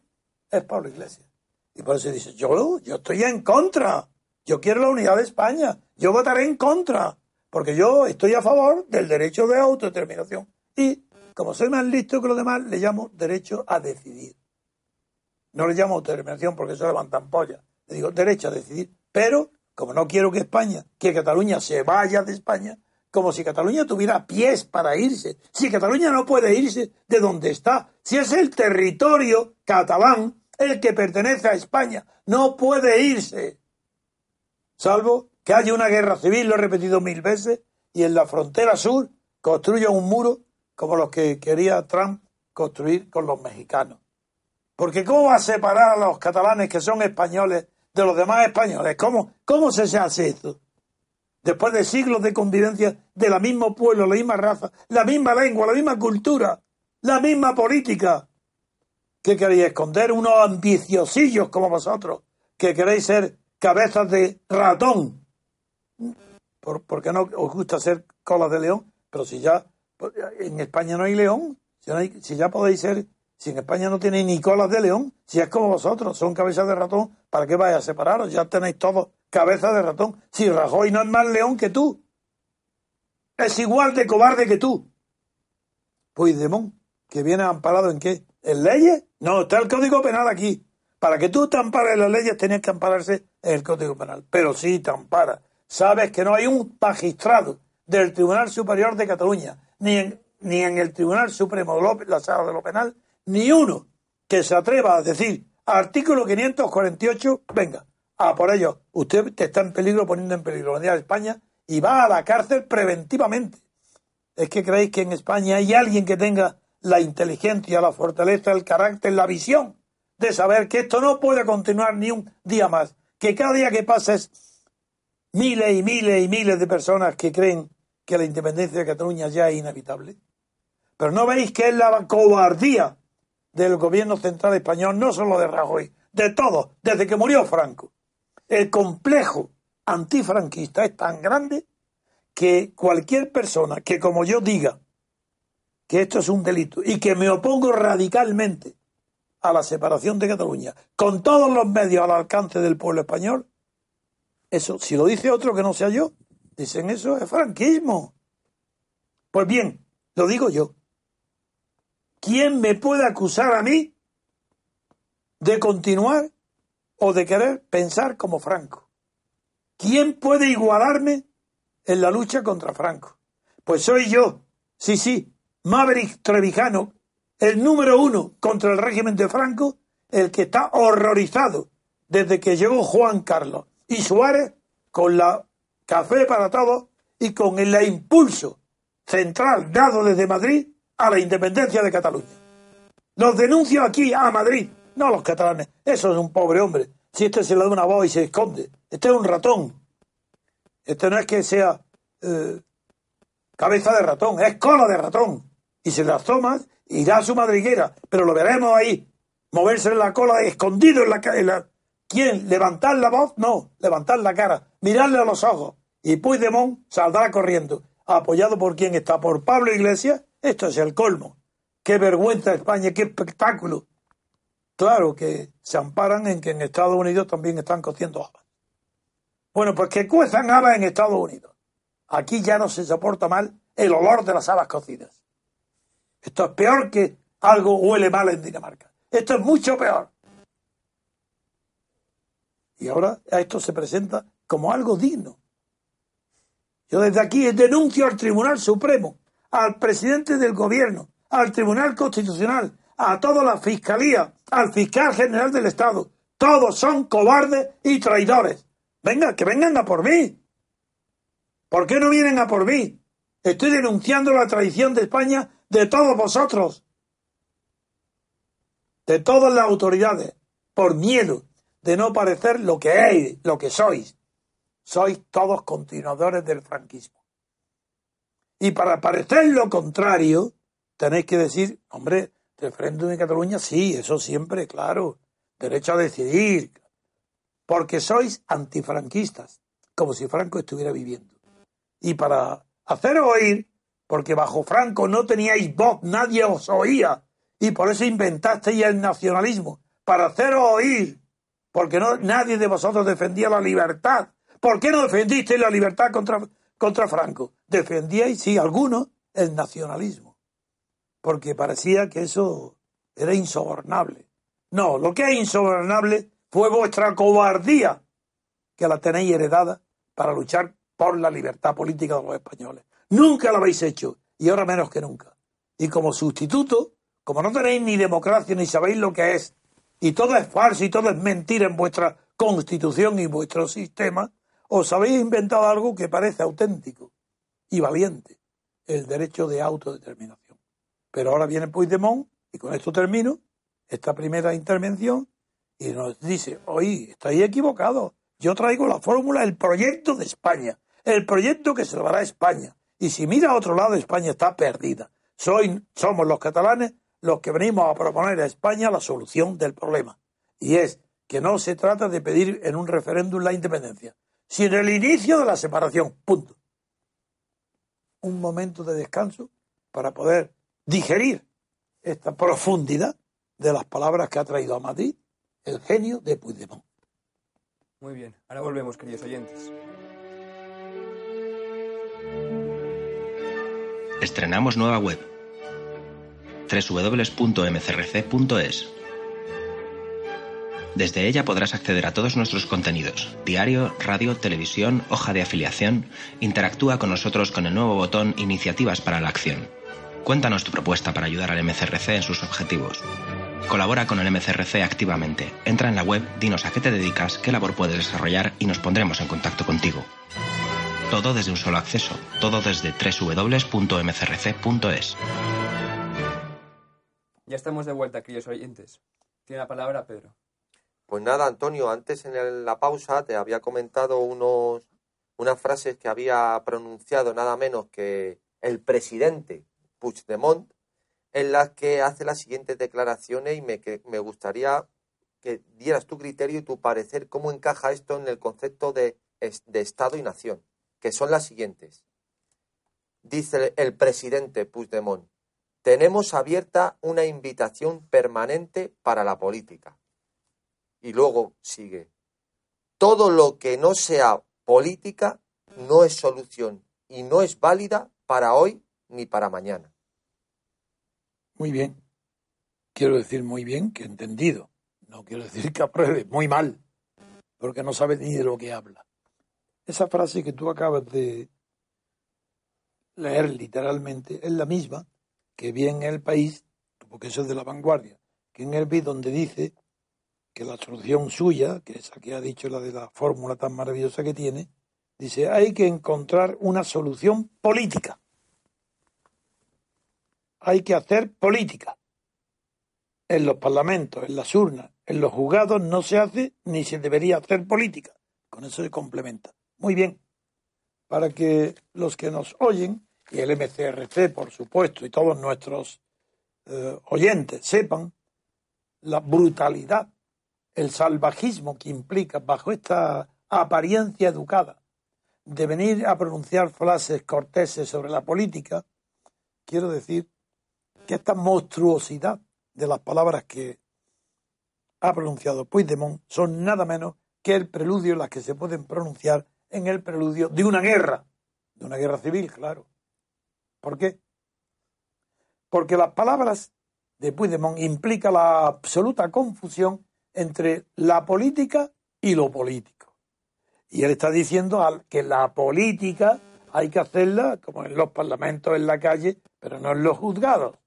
es Pablo Iglesias. Y por eso dice, yo, yo estoy en contra. Yo quiero la unidad de España. Yo votaré en contra. Porque yo estoy a favor del derecho de autodeterminación. Y como soy más listo que los demás, le llamo derecho a decidir. no le llamo autodeterminación porque eso levantan polla. Le digo derecho a decidir. Pero, como no quiero que España, que Cataluña se vaya de España, como si Cataluña tuviera pies para irse. Si Cataluña no puede irse de donde está, si es el territorio catalán el que pertenece a España, no puede irse. Salvo que haya una guerra civil, lo he repetido mil veces, y en la frontera sur construya un muro como los que quería Trump construir con los mexicanos. Porque ¿cómo va a separar a los catalanes que son españoles de los demás españoles? ¿Cómo, cómo se hace esto? Después de siglos de convivencia de la mismo pueblo, la misma raza, la misma lengua, la misma cultura, la misma política. ¿Qué queréis esconder? Unos ambiciosillos como vosotros, que queréis ser cabezas de ratón. ¿Por, porque no os gusta ser colas de león? Pero si ya en España no hay león, si, si ya podéis ser si en España no tenéis ni colas de león, si es como vosotros, son cabezas de ratón, ¿para qué vais a separaros? Ya tenéis todos cabezas de ratón. Si Rajoy no es más león que tú, es igual de cobarde que tú. Puigdemont, que viene amparado en qué? ¿En leyes? No, está el Código Penal aquí. Para que tú te ampares las leyes tenías que ampararse en el Código Penal. Pero sí te. Sabes que no hay un magistrado del Tribunal Superior de Cataluña, ni en, ni en el Tribunal Supremo de la Sala de lo Penal, ni uno que se atreva a decir artículo 548, venga, a por ello, usted te está en peligro poniendo en peligro la unidad de España y va a la cárcel preventivamente. ¿Es que creéis que en España hay alguien que tenga la inteligencia, la fortaleza, el carácter, la visión de saber que esto no puede continuar ni un día más? Que cada día que pasa es miles y miles y miles de personas que creen que la independencia de Cataluña ya es inevitable. Pero no veis que es la cobardía del gobierno central español, no solo de Rajoy, de todo, desde que murió Franco. El complejo antifranquista es tan grande que cualquier persona que como yo diga que esto es un delito y que me opongo radicalmente a la separación de Cataluña con todos los medios al alcance del pueblo español, eso, si lo dice otro que no sea yo, dicen eso es franquismo. Pues bien, lo digo yo. ¿quién me puede acusar a mí de continuar o de querer pensar como Franco? ¿Quién puede igualarme en la lucha contra Franco? Pues soy yo, sí, sí, Maverick Trevijano, el número uno contra el régimen de Franco, el que está horrorizado desde que llegó Juan Carlos y Suárez con la café para todos y con el impulso central dado desde Madrid a la independencia de Cataluña. Los denuncio aquí a Madrid, no los catalanes. Eso es un pobre hombre. Si este se le da una voz y se esconde. Este es un ratón. Este no es que sea eh, cabeza de ratón, es cola de ratón. Y se las toma, irá a su madriguera. Pero lo veremos ahí, moverse en la cola, escondido en la, en ¿Quién? ¿Levantar la voz? No, levantar la cara, mirarle a los ojos. Y Puigdemont saldrá corriendo. ¿Apoyado por quién está? ¿Por Pablo Iglesias? Esto es el colmo. Qué vergüenza España, qué espectáculo. Claro que se amparan en que en Estados Unidos también están cociendo habas. Bueno, pues que cuezan habas en Estados Unidos. Aquí ya no se soporta mal el olor de las habas cocidas. Esto es peor que algo huele mal en Dinamarca. Esto es mucho peor. Y ahora esto se presenta como algo digno. Yo desde aquí denuncio al Tribunal Supremo al presidente del gobierno, al Tribunal Constitucional, a toda la Fiscalía, al fiscal general del Estado. Todos son cobardes y traidores. Venga, que vengan a por mí. ¿Por qué no vienen a por mí? Estoy denunciando la traición de España de todos vosotros, de todas las autoridades, por miedo de no parecer lo que es, lo que sois. Sois todos continuadores del franquismo. Y para parecer lo contrario, tenéis que decir, hombre, referéndum en Cataluña, sí, eso siempre, claro, derecho a decidir, porque sois antifranquistas, como si Franco estuviera viviendo. Y para haceros oír, porque bajo Franco no teníais voz, nadie os oía, y por eso inventasteis el nacionalismo, para haceros oír, porque no, nadie de vosotros defendía la libertad. ¿Por qué no defendisteis la libertad contra contra Franco. Defendíais, sí, algunos, el nacionalismo, porque parecía que eso era insobornable. No, lo que es insobornable fue vuestra cobardía, que la tenéis heredada para luchar por la libertad política de los españoles. Nunca lo habéis hecho, y ahora menos que nunca. Y como sustituto, como no tenéis ni democracia ni sabéis lo que es, y todo es falso y todo es mentira en vuestra constitución y vuestro sistema, os habéis inventado algo que parece auténtico y valiente, el derecho de autodeterminación. Pero ahora viene Puigdemont, y con esto termino, esta primera intervención, y nos dice, oye, estáis equivocados, yo traigo la fórmula, el proyecto de España, el proyecto que salvará a España. Y si mira a otro lado, España está perdida. Soy, somos los catalanes los que venimos a proponer a España la solución del problema. Y es que no se trata de pedir en un referéndum la independencia, sino el inicio de la separación. Punto. Un momento de descanso para poder digerir esta profundidad de las palabras que ha traído a Madrid el genio de Puigdemont. Muy bien, ahora volvemos, queridos oyentes. Estrenamos nueva web www.mcrc.es. Desde ella podrás acceder a todos nuestros contenidos, diario, radio, televisión, hoja de afiliación. Interactúa con nosotros con el nuevo botón Iniciativas para la Acción. Cuéntanos tu propuesta para ayudar al MCRC en sus objetivos. Colabora con el MCRC activamente. Entra en la web, dinos a qué te dedicas, qué labor puedes desarrollar y nos pondremos en contacto contigo. Todo desde un solo acceso, todo desde www.mcrc.es. Ya estamos de vuelta, queridos oyentes. Tiene la palabra Pedro. Pues nada, Antonio, antes en la pausa te había comentado unos, unas frases que había pronunciado nada menos que el presidente Puigdemont, en las que hace las siguientes declaraciones y me, que- me gustaría que dieras tu criterio y tu parecer cómo encaja esto en el concepto de, de Estado y nación, que son las siguientes. Dice el presidente Puigdemont, tenemos abierta una invitación permanente para la política. Y luego sigue, todo lo que no sea política no es solución y no es válida para hoy ni para mañana. Muy bien. Quiero decir muy bien que entendido. No quiero decir que apruebe. Muy mal. Porque no sabe ni de lo que habla. Esa frase que tú acabas de leer literalmente es la misma que vi en el país, porque eso es de la vanguardia, que en el país donde dice que la solución suya, que esa que ha dicho la de la fórmula tan maravillosa que tiene, dice hay que encontrar una solución política hay que hacer política. En los parlamentos, en las urnas, en los juzgados no se hace ni se debería hacer política. Con eso se complementa. Muy bien. Para que los que nos oyen, y el MCRC, por supuesto, y todos nuestros eh, oyentes sepan la brutalidad, el salvajismo que implica bajo esta apariencia educada de venir a pronunciar frases corteses sobre la política, quiero decir que esta monstruosidad de las palabras que ha pronunciado Puigdemont son nada menos que el preludio, las que se pueden pronunciar en el preludio de una guerra, de una guerra civil, claro. ¿Por qué? Porque las palabras de Puigdemont implican la absoluta confusión entre la política y lo político. Y él está diciendo que la política hay que hacerla como en los parlamentos, en la calle, pero no en los juzgados.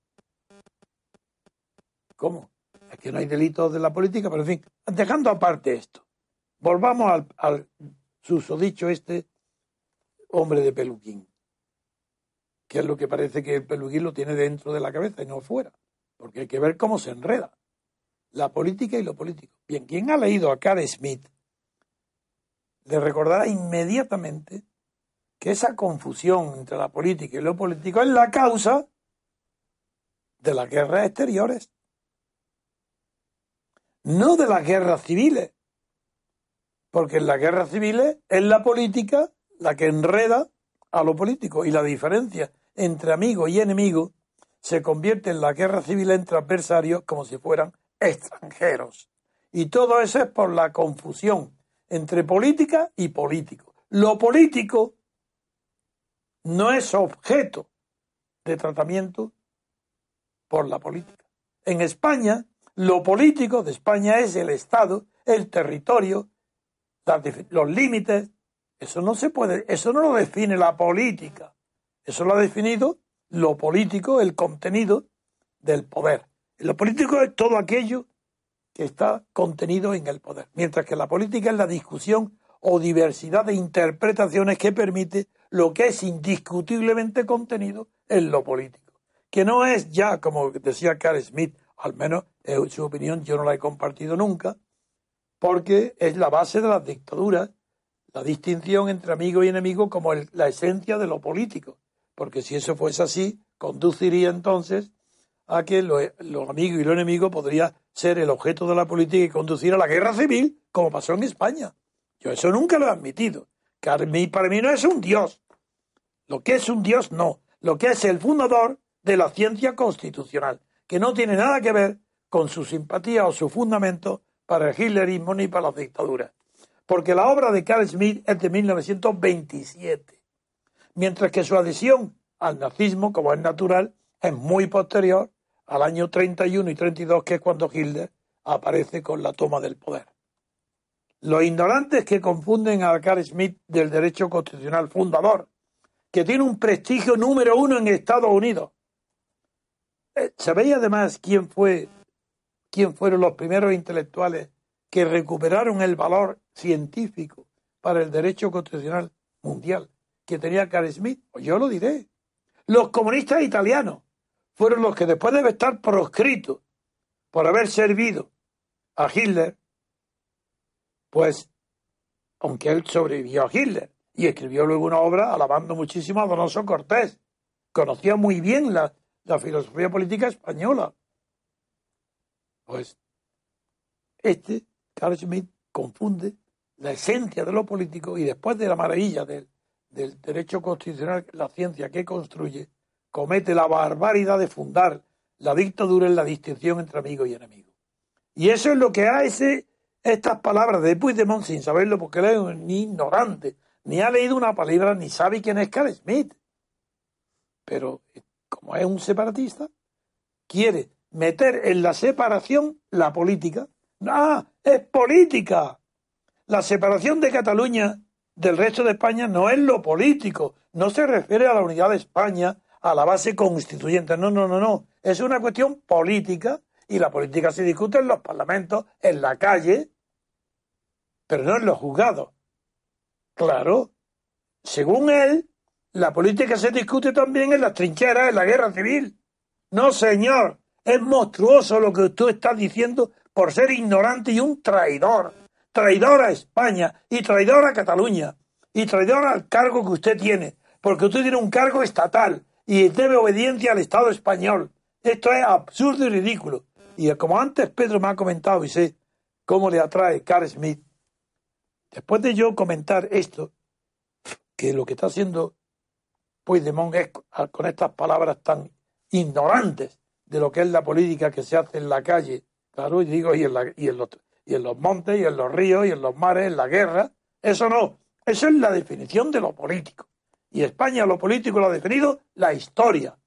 ¿Cómo? Que no hay delitos de la política, pero en fin, dejando aparte esto, volvamos al, al susodicho este hombre de peluquín, que es lo que parece que el peluquín lo tiene dentro de la cabeza y no fuera, porque hay que ver cómo se enreda la política y lo político. Bien, quien ha leído a Carl Smith le recordará inmediatamente que esa confusión entre la política y lo político es la causa de las guerras exteriores, no de las guerras civiles, porque en las guerras civiles es la política la que enreda a lo político y la diferencia entre amigo y enemigo se convierte en la guerra civil entre adversarios como si fueran extranjeros. Y todo eso es por la confusión entre política y político. Lo político no es objeto de tratamiento por la política. En España Lo político de España es el Estado, el territorio, los límites. Eso no se puede, eso no lo define la política. Eso lo ha definido lo político, el contenido del poder. Lo político es todo aquello que está contenido en el poder, mientras que la política es la discusión o diversidad de interpretaciones que permite lo que es indiscutiblemente contenido en lo político, que no es ya, como decía Carl Smith, al menos en su opinión yo no la he compartido nunca, porque es la base de las dictaduras, la distinción entre amigo y enemigo como la esencia de lo político, porque si eso fuese así, conduciría entonces a que lo, amigo y lo enemigo podría ser el objeto de la política y conducir a la guerra civil, como pasó en España. Yo eso nunca lo he admitido. Mí, para mí no es un dios. Lo que es un dios, no. Lo que es el fundador de la ciencia constitucional, que no tiene nada que ver con su simpatía o su fundamento para el hitlerismo ni para las dictaduras. Porque la obra de Carl Smith es de 1927, mientras que su adhesión al nazismo, como es natural, es muy posterior al año 31 y 32, que es cuando Hitler aparece con la toma del poder. Los ignorantes que confunden a Carl Smith del derecho constitucional fundador, que tiene un prestigio número uno en Estados Unidos. Eh, ¿Sabéis además quién fue, quién fueron los primeros intelectuales que recuperaron el valor científico para el derecho constitucional mundial que tenía Carl Smith? Pues yo lo diré. Los comunistas italianos fueron los que después de estar proscritos por haber servido a Hitler, pues, aunque él sobrevivió a Hitler y escribió luego una obra alabando muchísimo a Donoso Cortés, conocía muy bien la, la filosofía política española. Pues, este, Carl Schmitt, confunde la esencia de lo político y después de la maravilla del, del derecho constitucional, la ciencia que construye, comete la barbaridad de fundar la dictadura en la distinción entre amigo y enemigo. Y eso es lo que hace estas palabras de Puigdemont sin saberlo, porque él es un ignorante, ni ha leído una palabra, ni sabe quién es Carl Smith. Pero como es un separatista, quiere meter en la separación la política. ¡Ah! ¡Es política! La separación de Cataluña del resto de España no es lo político, no se refiere a la unidad de España, a la base constituyente. No, no, no, no. Es una cuestión política y la política se discute en los parlamentos, en la calle, pero no en los juzgados. Claro, según él, la política se discute también en las trincheras, en la guerra civil. No, señor, es monstruoso lo que usted está diciendo por ser ignorante y un traidor. Traidor a España y traidor a Cataluña y traidor al cargo que usted tiene, porque usted tiene un cargo estatal y debe obediencia al Estado español. Esto es absurdo y ridículo. Y como antes Pedro me ha comentado y sé cómo le atrae Carl Smith, Después de yo comentar esto, que lo que está haciendo Puigdemont es con estas palabras tan ignorantes de lo que es la política que se hace en la calle, claro, y digo, y en, y en, los, y en los montes, y en los ríos, y en los mares, en la guerra, eso no, eso es la definición de lo político. Y España lo político lo ha definido la historia,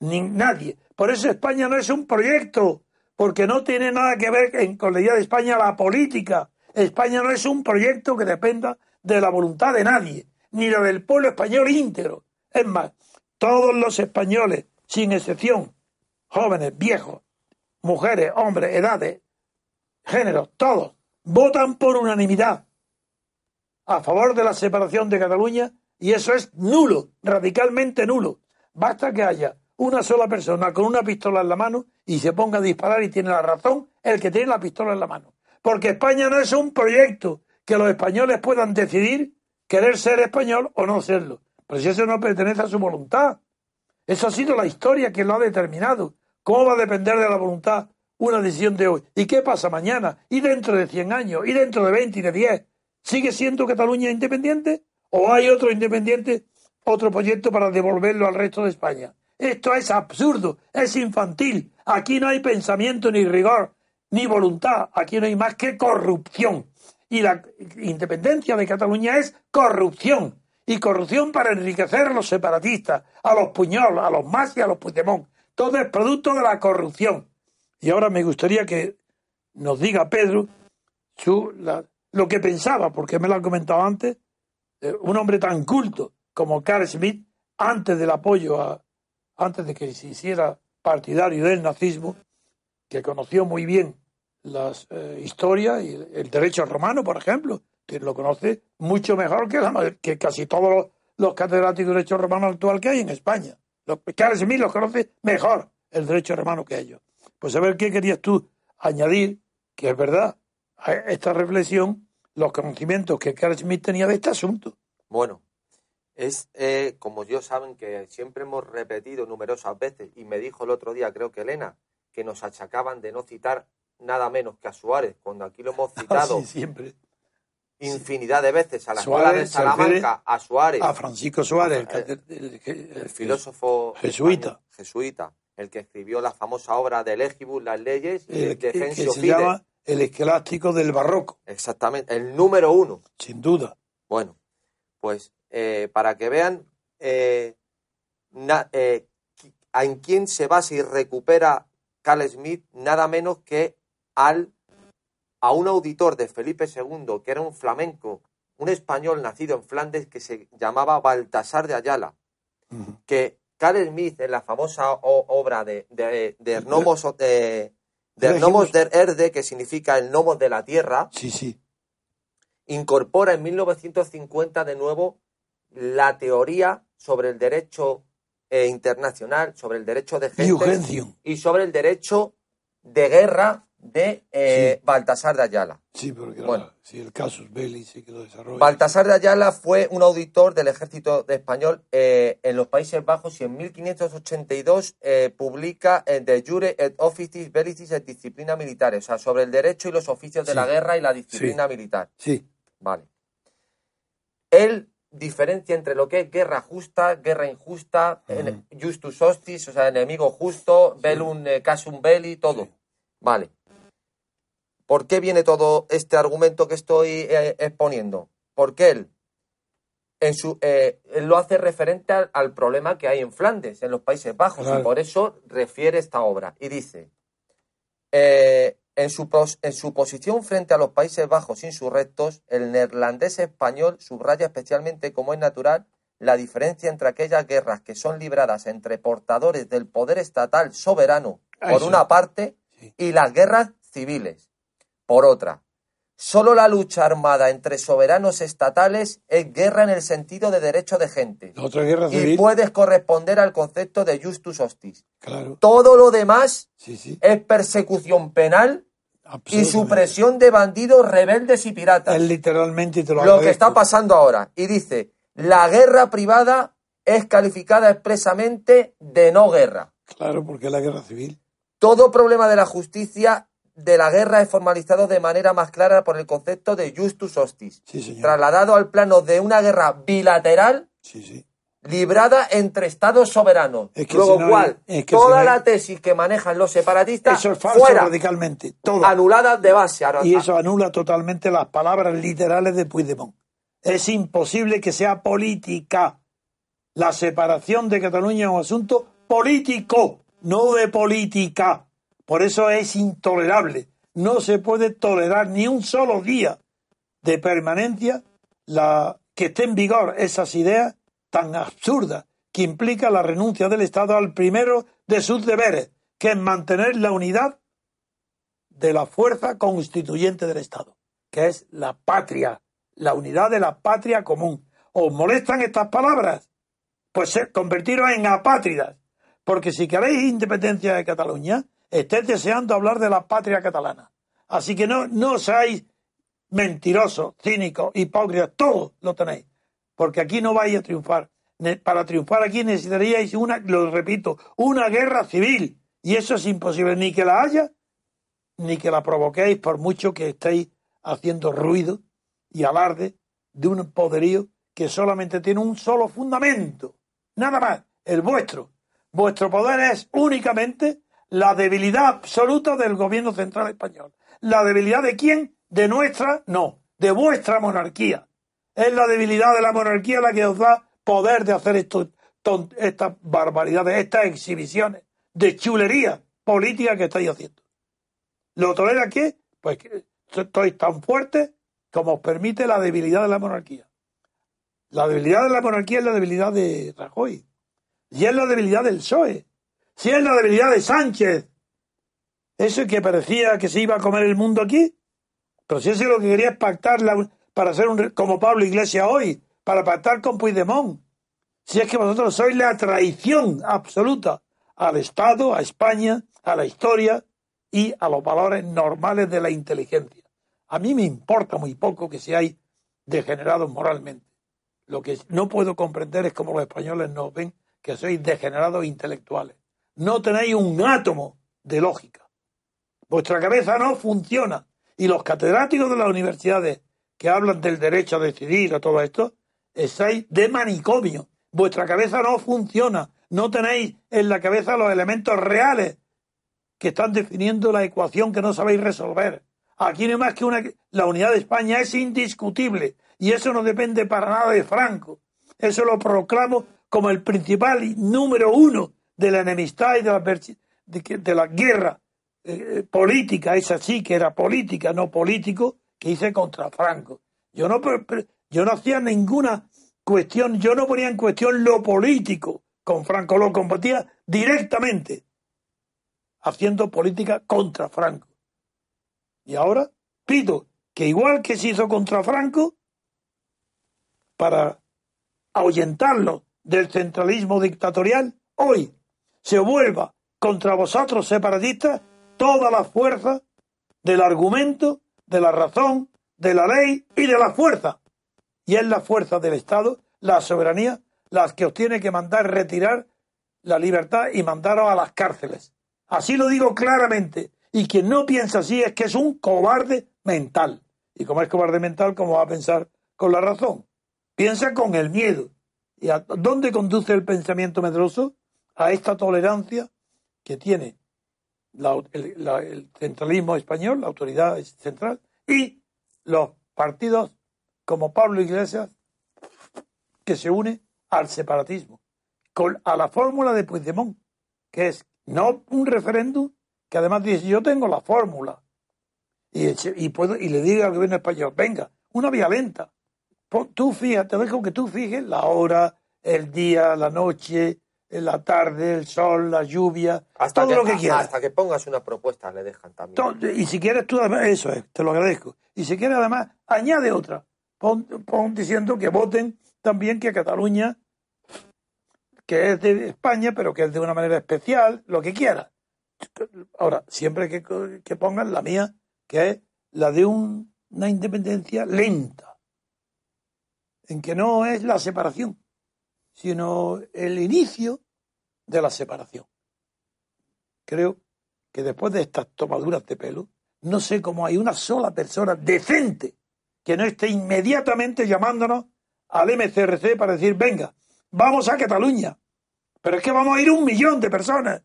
ni nadie. Por eso España no es un proyecto, porque no tiene nada que ver con la idea de España la política, España no es un proyecto que dependa de la voluntad de nadie, ni la del pueblo español íntegro. Es más, todos los españoles, sin excepción, jóvenes, viejos, mujeres, hombres, edades, géneros, todos, votan por unanimidad a favor de la separación de Cataluña y eso es nulo, radicalmente nulo. Basta que haya una sola persona con una pistola en la mano y se ponga a disparar y tiene la razón el que tiene la pistola en la mano porque España no es un proyecto que los españoles puedan decidir querer ser español o no serlo. Pero si eso no pertenece a su voluntad. Eso ha sido la historia que lo ha determinado. ¿Cómo va a depender de la voluntad una decisión de hoy? ¿Y qué pasa mañana? ¿Y dentro de 100 años? ¿Y dentro de 20 y de 10? ¿Sigue siendo Cataluña independiente? ¿O hay otro independiente, otro proyecto para devolverlo al resto de España? Esto es absurdo, es infantil. Aquí no hay pensamiento ni rigor, ni voluntad. Aquí no hay más que corrupción. Y la independencia de Cataluña es corrupción. Y corrupción para enriquecer a los separatistas, a los Puñol, a los Mas y a los Puigdemont. Todo es producto de la corrupción. Y ahora me gustaría que nos diga Pedro su, lo que pensaba, porque me lo ha comentado antes, eh, un hombre tan culto como Carl Schmitt, antes del apoyo a, antes de que se hiciera partidario del nazismo, que conoció muy bien las eh, historias y el derecho romano, por ejemplo, que lo conoce mucho mejor que, la que casi todos los, los catedráticos de derecho romano actual que hay en España. Los, Carl Schmitt los conoce mejor el derecho romano que ellos. Pues a ver qué querías tú añadir, que es verdad, a esta reflexión, los conocimientos que Carl Schmitt tenía de este asunto. Bueno, es eh, como yo saben que siempre hemos repetido numerosas veces, y me dijo el otro día, creo que Elena, que nos achacaban de no citar nada menos que a Suárez, cuando aquí lo hemos citado Así siempre. Infinidad de veces a la Suárez, escuela de Salamanca, a Suárez, A Francisco Suárez, el, cate- el- el- el filósofo jesuita. español, jesuita, el que escribió la famosa obra de Legibus, las leyes y el que, se llama el esquelástico del barroco, Exactamente, el número uno. sin duda. Bueno, pues eh, para que vean eh, na- eh, en quién se basa y recupera Carl Smith, nada menos que al, a un auditor de Felipe II, que era un flamenco, un español nacido en Flandes, que se llamaba Baltasar de Ayala, que Carl Smith en la famosa obra de, de, de Erde, que significa el Nomos de la Tierra, Sí, sí. incorpora en 1950 de nuevo la teoría sobre el derecho eh, internacional, sobre el derecho de gente y sobre el derecho de guerra de eh, Baltasar de Ayala. Sí, porque Bueno. el casus belli sí que lo desarrolla. Baltasar de Ayala fue un auditor del ejército de español eh, en los Países Bajos y en 1582 eh, publica De Jure et Officis Bellicis et Disciplina Militares, o sea, sobre el derecho y los oficios de la guerra y la disciplina militar. Sí, Vale. Él diferencia entre lo que es guerra justa, guerra injusta, justus hostis, o sea, enemigo justo, bellum eh, casum belli, todo. Vale. ¿Por qué viene todo este argumento que estoy eh, exponiendo? Porque él, en su, eh, él lo hace referente al, al problema que hay en Flandes, en los Países Bajos, Claro. y por eso refiere esta obra. Y dice, eh, en, su pos- en su posición frente a los Países Bajos insurrectos, el neerlandés español subraya especialmente, como es natural, la diferencia entre aquellas guerras que son libradas entre portadores del poder estatal soberano, por Eso. una parte, Sí. y las guerras civiles, por otra. Solo la lucha armada entre soberanos estatales es guerra en el sentido de derecho de gente la otra guerra y civil. puedes corresponder al concepto de justus hostis. Claro, Todo lo demás sí, sí. es persecución penal y supresión de bandidos, rebeldes y piratas. Él literalmente te lo Lo que está pasando ahora. Y dice, la guerra privada es calificada expresamente de no guerra. Claro, porque es la guerra civil. Todo problema de la justicia de la guerra es formalizado de manera más clara por el concepto de justus hostis, Sí, trasladado al plano de una guerra bilateral Sí, librada entre estados soberanos. Es que Luego, si no hay- cual, es que toda si no hay- la tesis que manejan los separatistas Eso es falso fuera, radicalmente. Todo. anulada de base. Ahora- Y eso anula totalmente las palabras literales de Puigdemont. Es imposible que sea política. La separación de Cataluña es un asunto político, no de política. Por eso es intolerable. No se puede tolerar ni un solo día de permanencia la, que esté en vigor esas ideas tan absurdas que implica la renuncia del Estado al primero de sus deberes, que es mantener la unidad de la fuerza constituyente del Estado, que es la patria, la unidad de la patria común. ¿Os molestan estas palabras? Pues convertiros en apátridas, porque si queréis independencia de Cataluña, estáis deseando hablar de la patria catalana. Así que no, no seáis mentirosos, cínicos, hipócritas, todo lo tenéis, porque aquí no vais a triunfar. Para triunfar aquí necesitaríais una, lo repito, una guerra civil, y eso es imposible, ni que la haya, ni que la provoquéis por mucho que estéis haciendo ruido y alarde de un poderío que solamente tiene un solo fundamento, nada más, el vuestro. Vuestro poder es únicamente la debilidad absoluta del gobierno central español. ¿La debilidad de quién? De nuestra, no, de vuestra monarquía. Es la debilidad de la monarquía la que os da poder de hacer estas barbaridades, estas exhibiciones de chulería política que estáis haciendo. ¿Lo tolera qué? Pues que estoy tan fuerte como os permite la debilidad de la monarquía. La debilidad de la monarquía es la debilidad de Rajoy. Y es la debilidad del PSOE. Si es la debilidad de Sánchez. Eso que parecía que se iba a comer el mundo aquí. Pero si eso lo que quería es pactar para ser un, como Pablo Iglesias hoy, para pactar con Puigdemont. Si es que vosotros sois la traición absoluta al Estado, a España, a la historia y a los valores normales de la inteligencia. A mí me importa muy poco que seáis degenerados moralmente. Lo que no puedo comprender es cómo los españoles nos ven que sois degenerados intelectuales. No tenéis un átomo de lógica. Vuestra cabeza no funciona. Y los catedráticos de las universidades que hablan del derecho a decidir a todo esto, estáis de manicomio. Vuestra cabeza no funciona. No tenéis en la cabeza los elementos reales que están definiendo la ecuación que no sabéis resolver. Aquí no hay más que una... La unidad de España es indiscutible y eso no depende para nada de Franco. Eso lo proclamo como el principal número uno de la enemistad y de la, de, la guerra eh, política, esa sí que era política, no político, que hice contra Franco. Yo no, yo no hacía ninguna cuestión, yo no ponía en cuestión lo político con Franco, lo combatía directamente, haciendo política contra Franco. Y ahora pido que igual que se hizo contra Franco, para ahuyentarlo del centralismo dictatorial, hoy se vuelva contra vosotros separatistas toda la fuerza del argumento, de la razón, de la ley y de la fuerza. Y es la fuerza del Estado, la soberanía, las que os tiene que mandar retirar la libertad y mandaros a las cárceles. Así lo digo claramente. Y quien no piensa así es que es un cobarde mental. Y como es cobarde mental, ¿cómo va a pensar con la razón? Piensa con el miedo. ¿Y a dónde conduce el pensamiento medroso? A esta tolerancia que tiene el, centralismo español, la autoridad central, y los partidos como Pablo Iglesias, que se une al separatismo, con, a la fórmula de Puigdemont, que es no un referéndum, que además dice, yo tengo la fórmula, y, puedo, y le diga al gobierno español, venga, una vía lenta, tú fíjate, te dejo que tú fijes la hora, el día, la noche, la tarde, el sol, la lluvia, todo lo que quieras. Hasta que pongas una propuesta le dejan también. y si quieres tú, eso es, te lo agradezco. Y si quieres además, añade otra. Pon, diciendo que voten también que Cataluña, que es de España, pero que es de una manera especial, lo que quieras. Ahora, siempre que, que pongan la mía, que es la de una independencia lenta en que no es la separación, sino el inicio de la separación. Creo que después de estas tomaduras de pelo, no sé cómo hay una sola persona decente que no esté inmediatamente llamándonos al MCRC para decir, venga, vamos a Cataluña. Pero es que vamos a ir un millón de personas.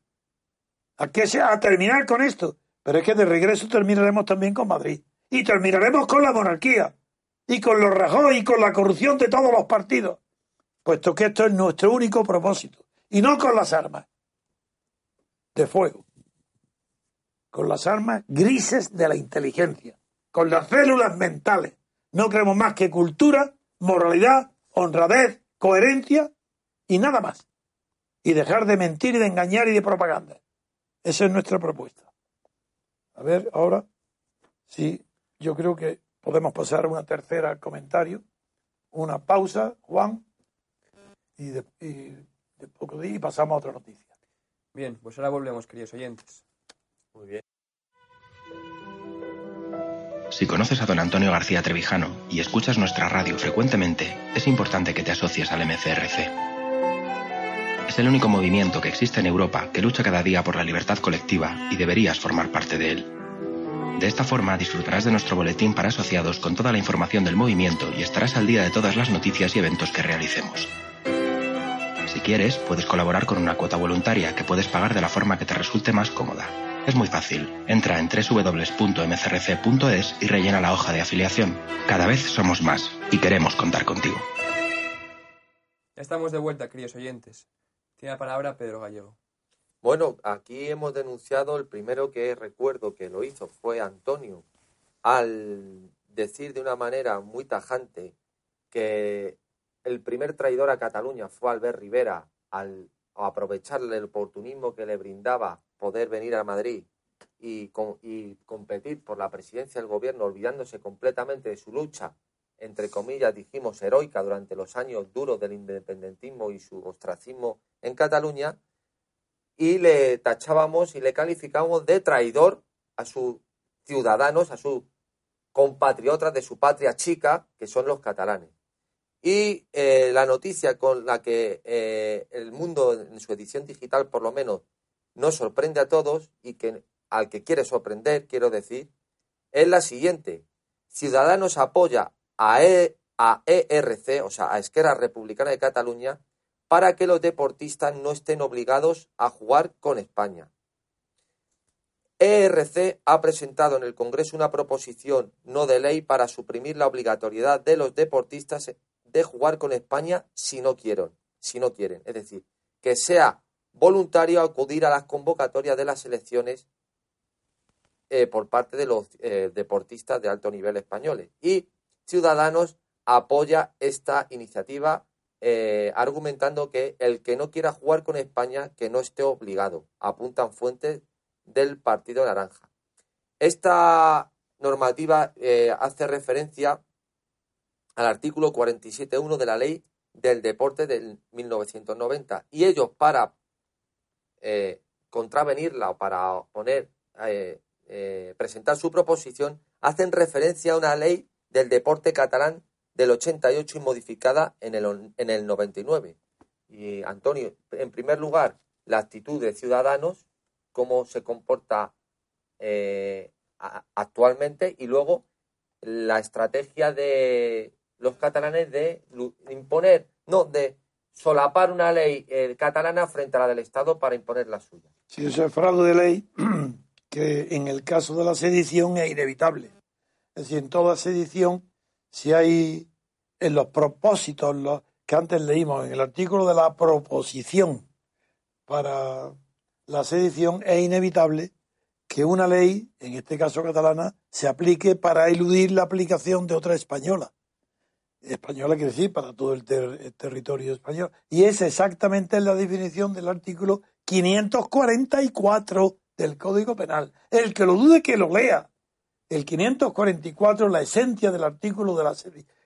¿A qué A terminar con esto. Pero es que de regreso terminaremos también con Madrid. Y terminaremos con la monarquía y con los Rajoy y con la corrupción de todos los partidos, puesto que esto es nuestro único propósito, y no con las armas de fuego, con las armas grises de la inteligencia, con las células mentales. No creemos más que cultura, moralidad, honradez, coherencia y nada más. Y dejar de mentir y de engañar y de propaganda. Esa es nuestra propuesta. A ver, ahora, sí, yo creo que Podemos pasar a una tercera comentario, una pausa, Juan, y de, poco de y pasamos a otra noticia. Bien, pues ahora volvemos, queridos oyentes. Muy bien. Si conoces a don Antonio García Trevijano y escuchas nuestra radio frecuentemente, es importante que te asocies al MCRC. Es el único movimiento que existe en Europa que lucha cada día por la libertad colectiva y deberías formar parte de él. De esta forma disfrutarás de nuestro boletín para asociados con toda la información del movimiento y estarás al día de todas las noticias y eventos que realicemos. Si quieres, puedes colaborar con una cuota voluntaria que puedes pagar de la forma que te resulte más cómoda. Es muy fácil. Entra en www.mcrc.es y rellena la hoja de afiliación. Cada vez somos más y queremos contar contigo. Ya estamos de vuelta, queridos oyentes. Tiene la palabra Pedro Gallego. Bueno, aquí hemos denunciado, el primero que recuerdo que lo hizo fue Antonio, al decir de una manera muy tajante que el primer traidor a Cataluña fue Albert Rivera, al aprovecharle el oportunismo que le brindaba poder venir a Madrid y, y competir por la presidencia del gobierno, olvidándose completamente de su lucha, entre comillas, dijimos, heroica durante los años duros del independentismo y su ostracismo en Cataluña, y le tachábamos y le calificábamos de traidor a sus ciudadanos, a sus compatriotas de su patria chica, que son los catalanes. Y eh, la noticia con la que eh, el mundo, en su edición digital por lo menos, nos sorprende a todos y que al que quiere sorprender, quiero decir, es la siguiente. Ciudadanos apoya a, e, a ERC, o sea, a Esquerra Republicana de Cataluña, para que los deportistas no estén obligados a jugar con España. ERC ha presentado en el Congreso una proposición no de ley para suprimir la obligatoriedad de los deportistas de jugar con España si no quieren, si no quieren, es decir, que sea voluntario acudir a las convocatorias de las elecciones eh, por parte de los eh, deportistas de alto nivel españoles. Y Ciudadanos apoya esta iniciativa eh, argumentando que el que no quiera jugar con España, que no esté obligado, apuntan fuentes del Partido Naranja. Esta normativa hace referencia al artículo 47.1 de la Ley del Deporte del 1990 y ellos para eh, contravenirla o para poner, presentar su proposición hacen referencia a una ley del deporte catalán del 88 y modificada en el, en el 99. Y Antonio, en primer lugar, la actitud de Ciudadanos, cómo se comporta eh, actualmente y luego la estrategia de los catalanes de imponer, no, de solapar una ley eh, catalana frente a la del Estado para imponer la suya. Sí, eso es fraude de ley que en el caso de la sedición es inevitable. Es decir, en toda sedición si hay en los propósitos los que antes leímos, en el artículo de la proposición para la sedición, es inevitable que una ley, en este caso catalana, se aplique para eludir la aplicación de otra española. Española quiere decir para todo el, territorio español. Y es exactamente la definición del artículo 544 del Código Penal. El que lo dude que lo lea el 544, la esencia del artículo de la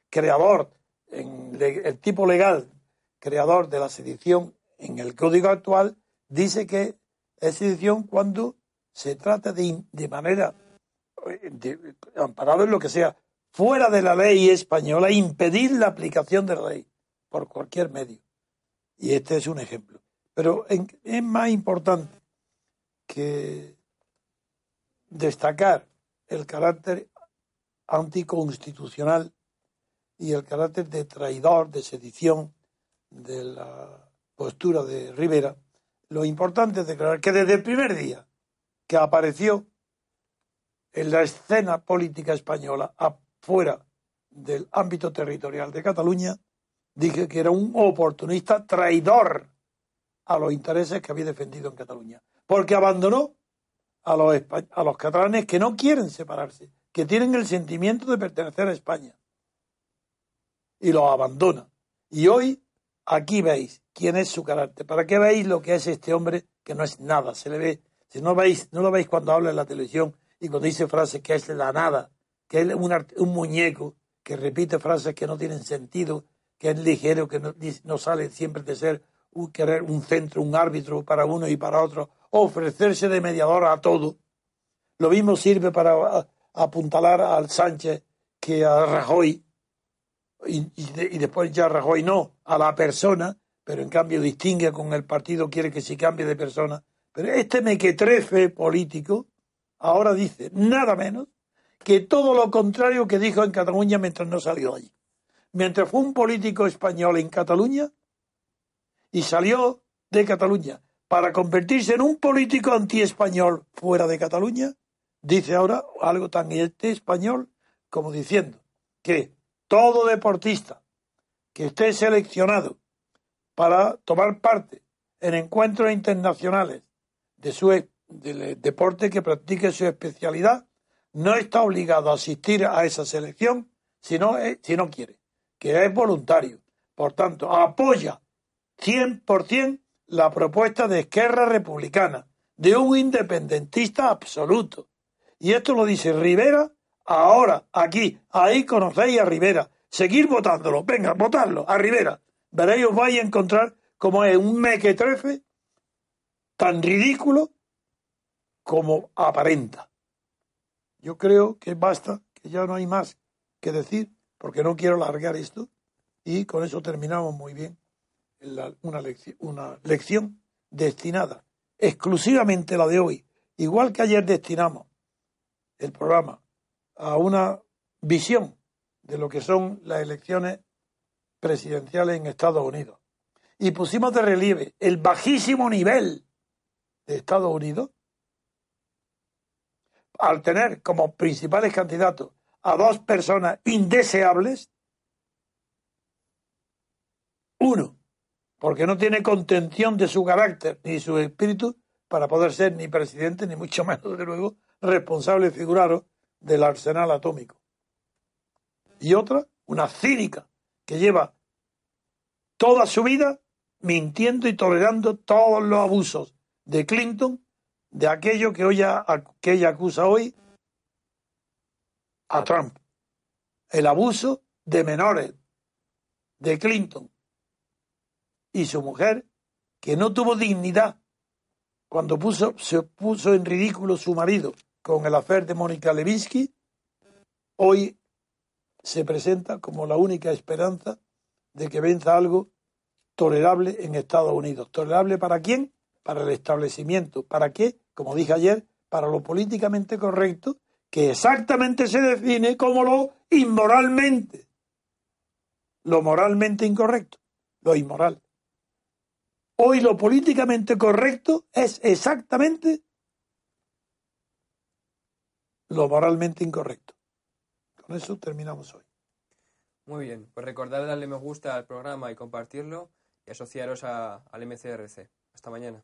creador, en el tipo legal creador de la sedición en el código actual, dice que es sedición cuando se trata de, de manera, de, amparado en lo que sea, fuera de la ley española, impedir la aplicación de la ley por cualquier medio. Y este es un ejemplo. Pero es más importante que destacar el carácter anticonstitucional y el carácter de traidor, de sedición de la postura de Rivera, lo importante es declarar que desde el primer día que apareció en la escena política española afuera del ámbito territorial de Cataluña, dije que era un oportunista traidor a los intereses que había defendido en Cataluña, porque abandonó a los, catalanes que no quieren separarse, que tienen el sentimiento de pertenecer a España. Y los abandona. Y hoy aquí veis quién es su carácter. ¿Para qué veis lo que es este hombre que no es nada? Se le ve. Si no veis, no lo veis cuando habla en la televisión y cuando dice frases que es la nada, que es un, un muñeco que repite frases que no tienen sentido, que es ligero, que no, sale siempre de ser un querer un centro, un árbitro para uno y para otro, ofrecerse de mediador a todo. Lo mismo sirve para apuntalar al Sánchez que a Rajoy, y, después ya Rajoy no, a la persona, pero en cambio distingue con el partido, quiere que se cambie de persona. Pero este mequetrefe político ahora dice nada menos que todo lo contrario que dijo en Cataluña mientras no salió allí. Mientras fue un político español en Cataluña y salió de Cataluña para convertirse en un político anti-español fuera de Cataluña, dice ahora algo tan español como diciendo que todo deportista que esté seleccionado para tomar parte en encuentros internacionales de su del deporte que practique su especialidad no está obligado a asistir a esa selección si no, si no quiere, que es voluntario. Por tanto, apoya 100% la propuesta de Esquerra Republicana, de un independentista absoluto. Y esto lo dice Rivera ahora, aquí, ahí conocéis a Rivera. Seguir votándolo, venga, votadlo a Rivera. Veréis, os vais a encontrar como es un mequetrefe tan ridículo como aparenta. Yo creo que basta, que ya no hay más que decir, porque no quiero alargar esto, y con eso terminamos muy bien una, lección, una lección destinada exclusivamente la de hoy, igual que ayer destinamos el programa a una visión de lo que son las elecciones presidenciales en Estados Unidos. Y pusimos de relieve el bajísimo nivel de Estados Unidos al tener como principales candidatos a dos personas indeseables. Uno, porque no tiene contención de su carácter ni su espíritu para poder ser ni presidente, ni mucho menos, de luego, responsable figurado del arsenal atómico. Y otra, una cínica, que lleva toda su vida mintiendo y tolerando todos los abusos de Clinton, de aquello que, que ella acusa hoy a Trump. El abuso de menores de Clinton y su mujer, que no tuvo dignidad cuando puso, se puso en ridículo su marido con el afer de Mónica Levinsky, hoy se presenta como la única esperanza de que venza algo tolerable en Estados Unidos. ¿Tolerable para quién? Para el establecimiento. ¿Para qué? Como dije ayer, para lo políticamente correcto, que exactamente se define como lo inmoralmente. Lo moralmente incorrecto, lo inmoral. Hoy lo políticamente correcto es exactamente lo moralmente incorrecto. Con eso terminamos hoy. Muy bien, pues recordad darle me gusta al programa y compartirlo y asociaros al MCRC. Hasta mañana.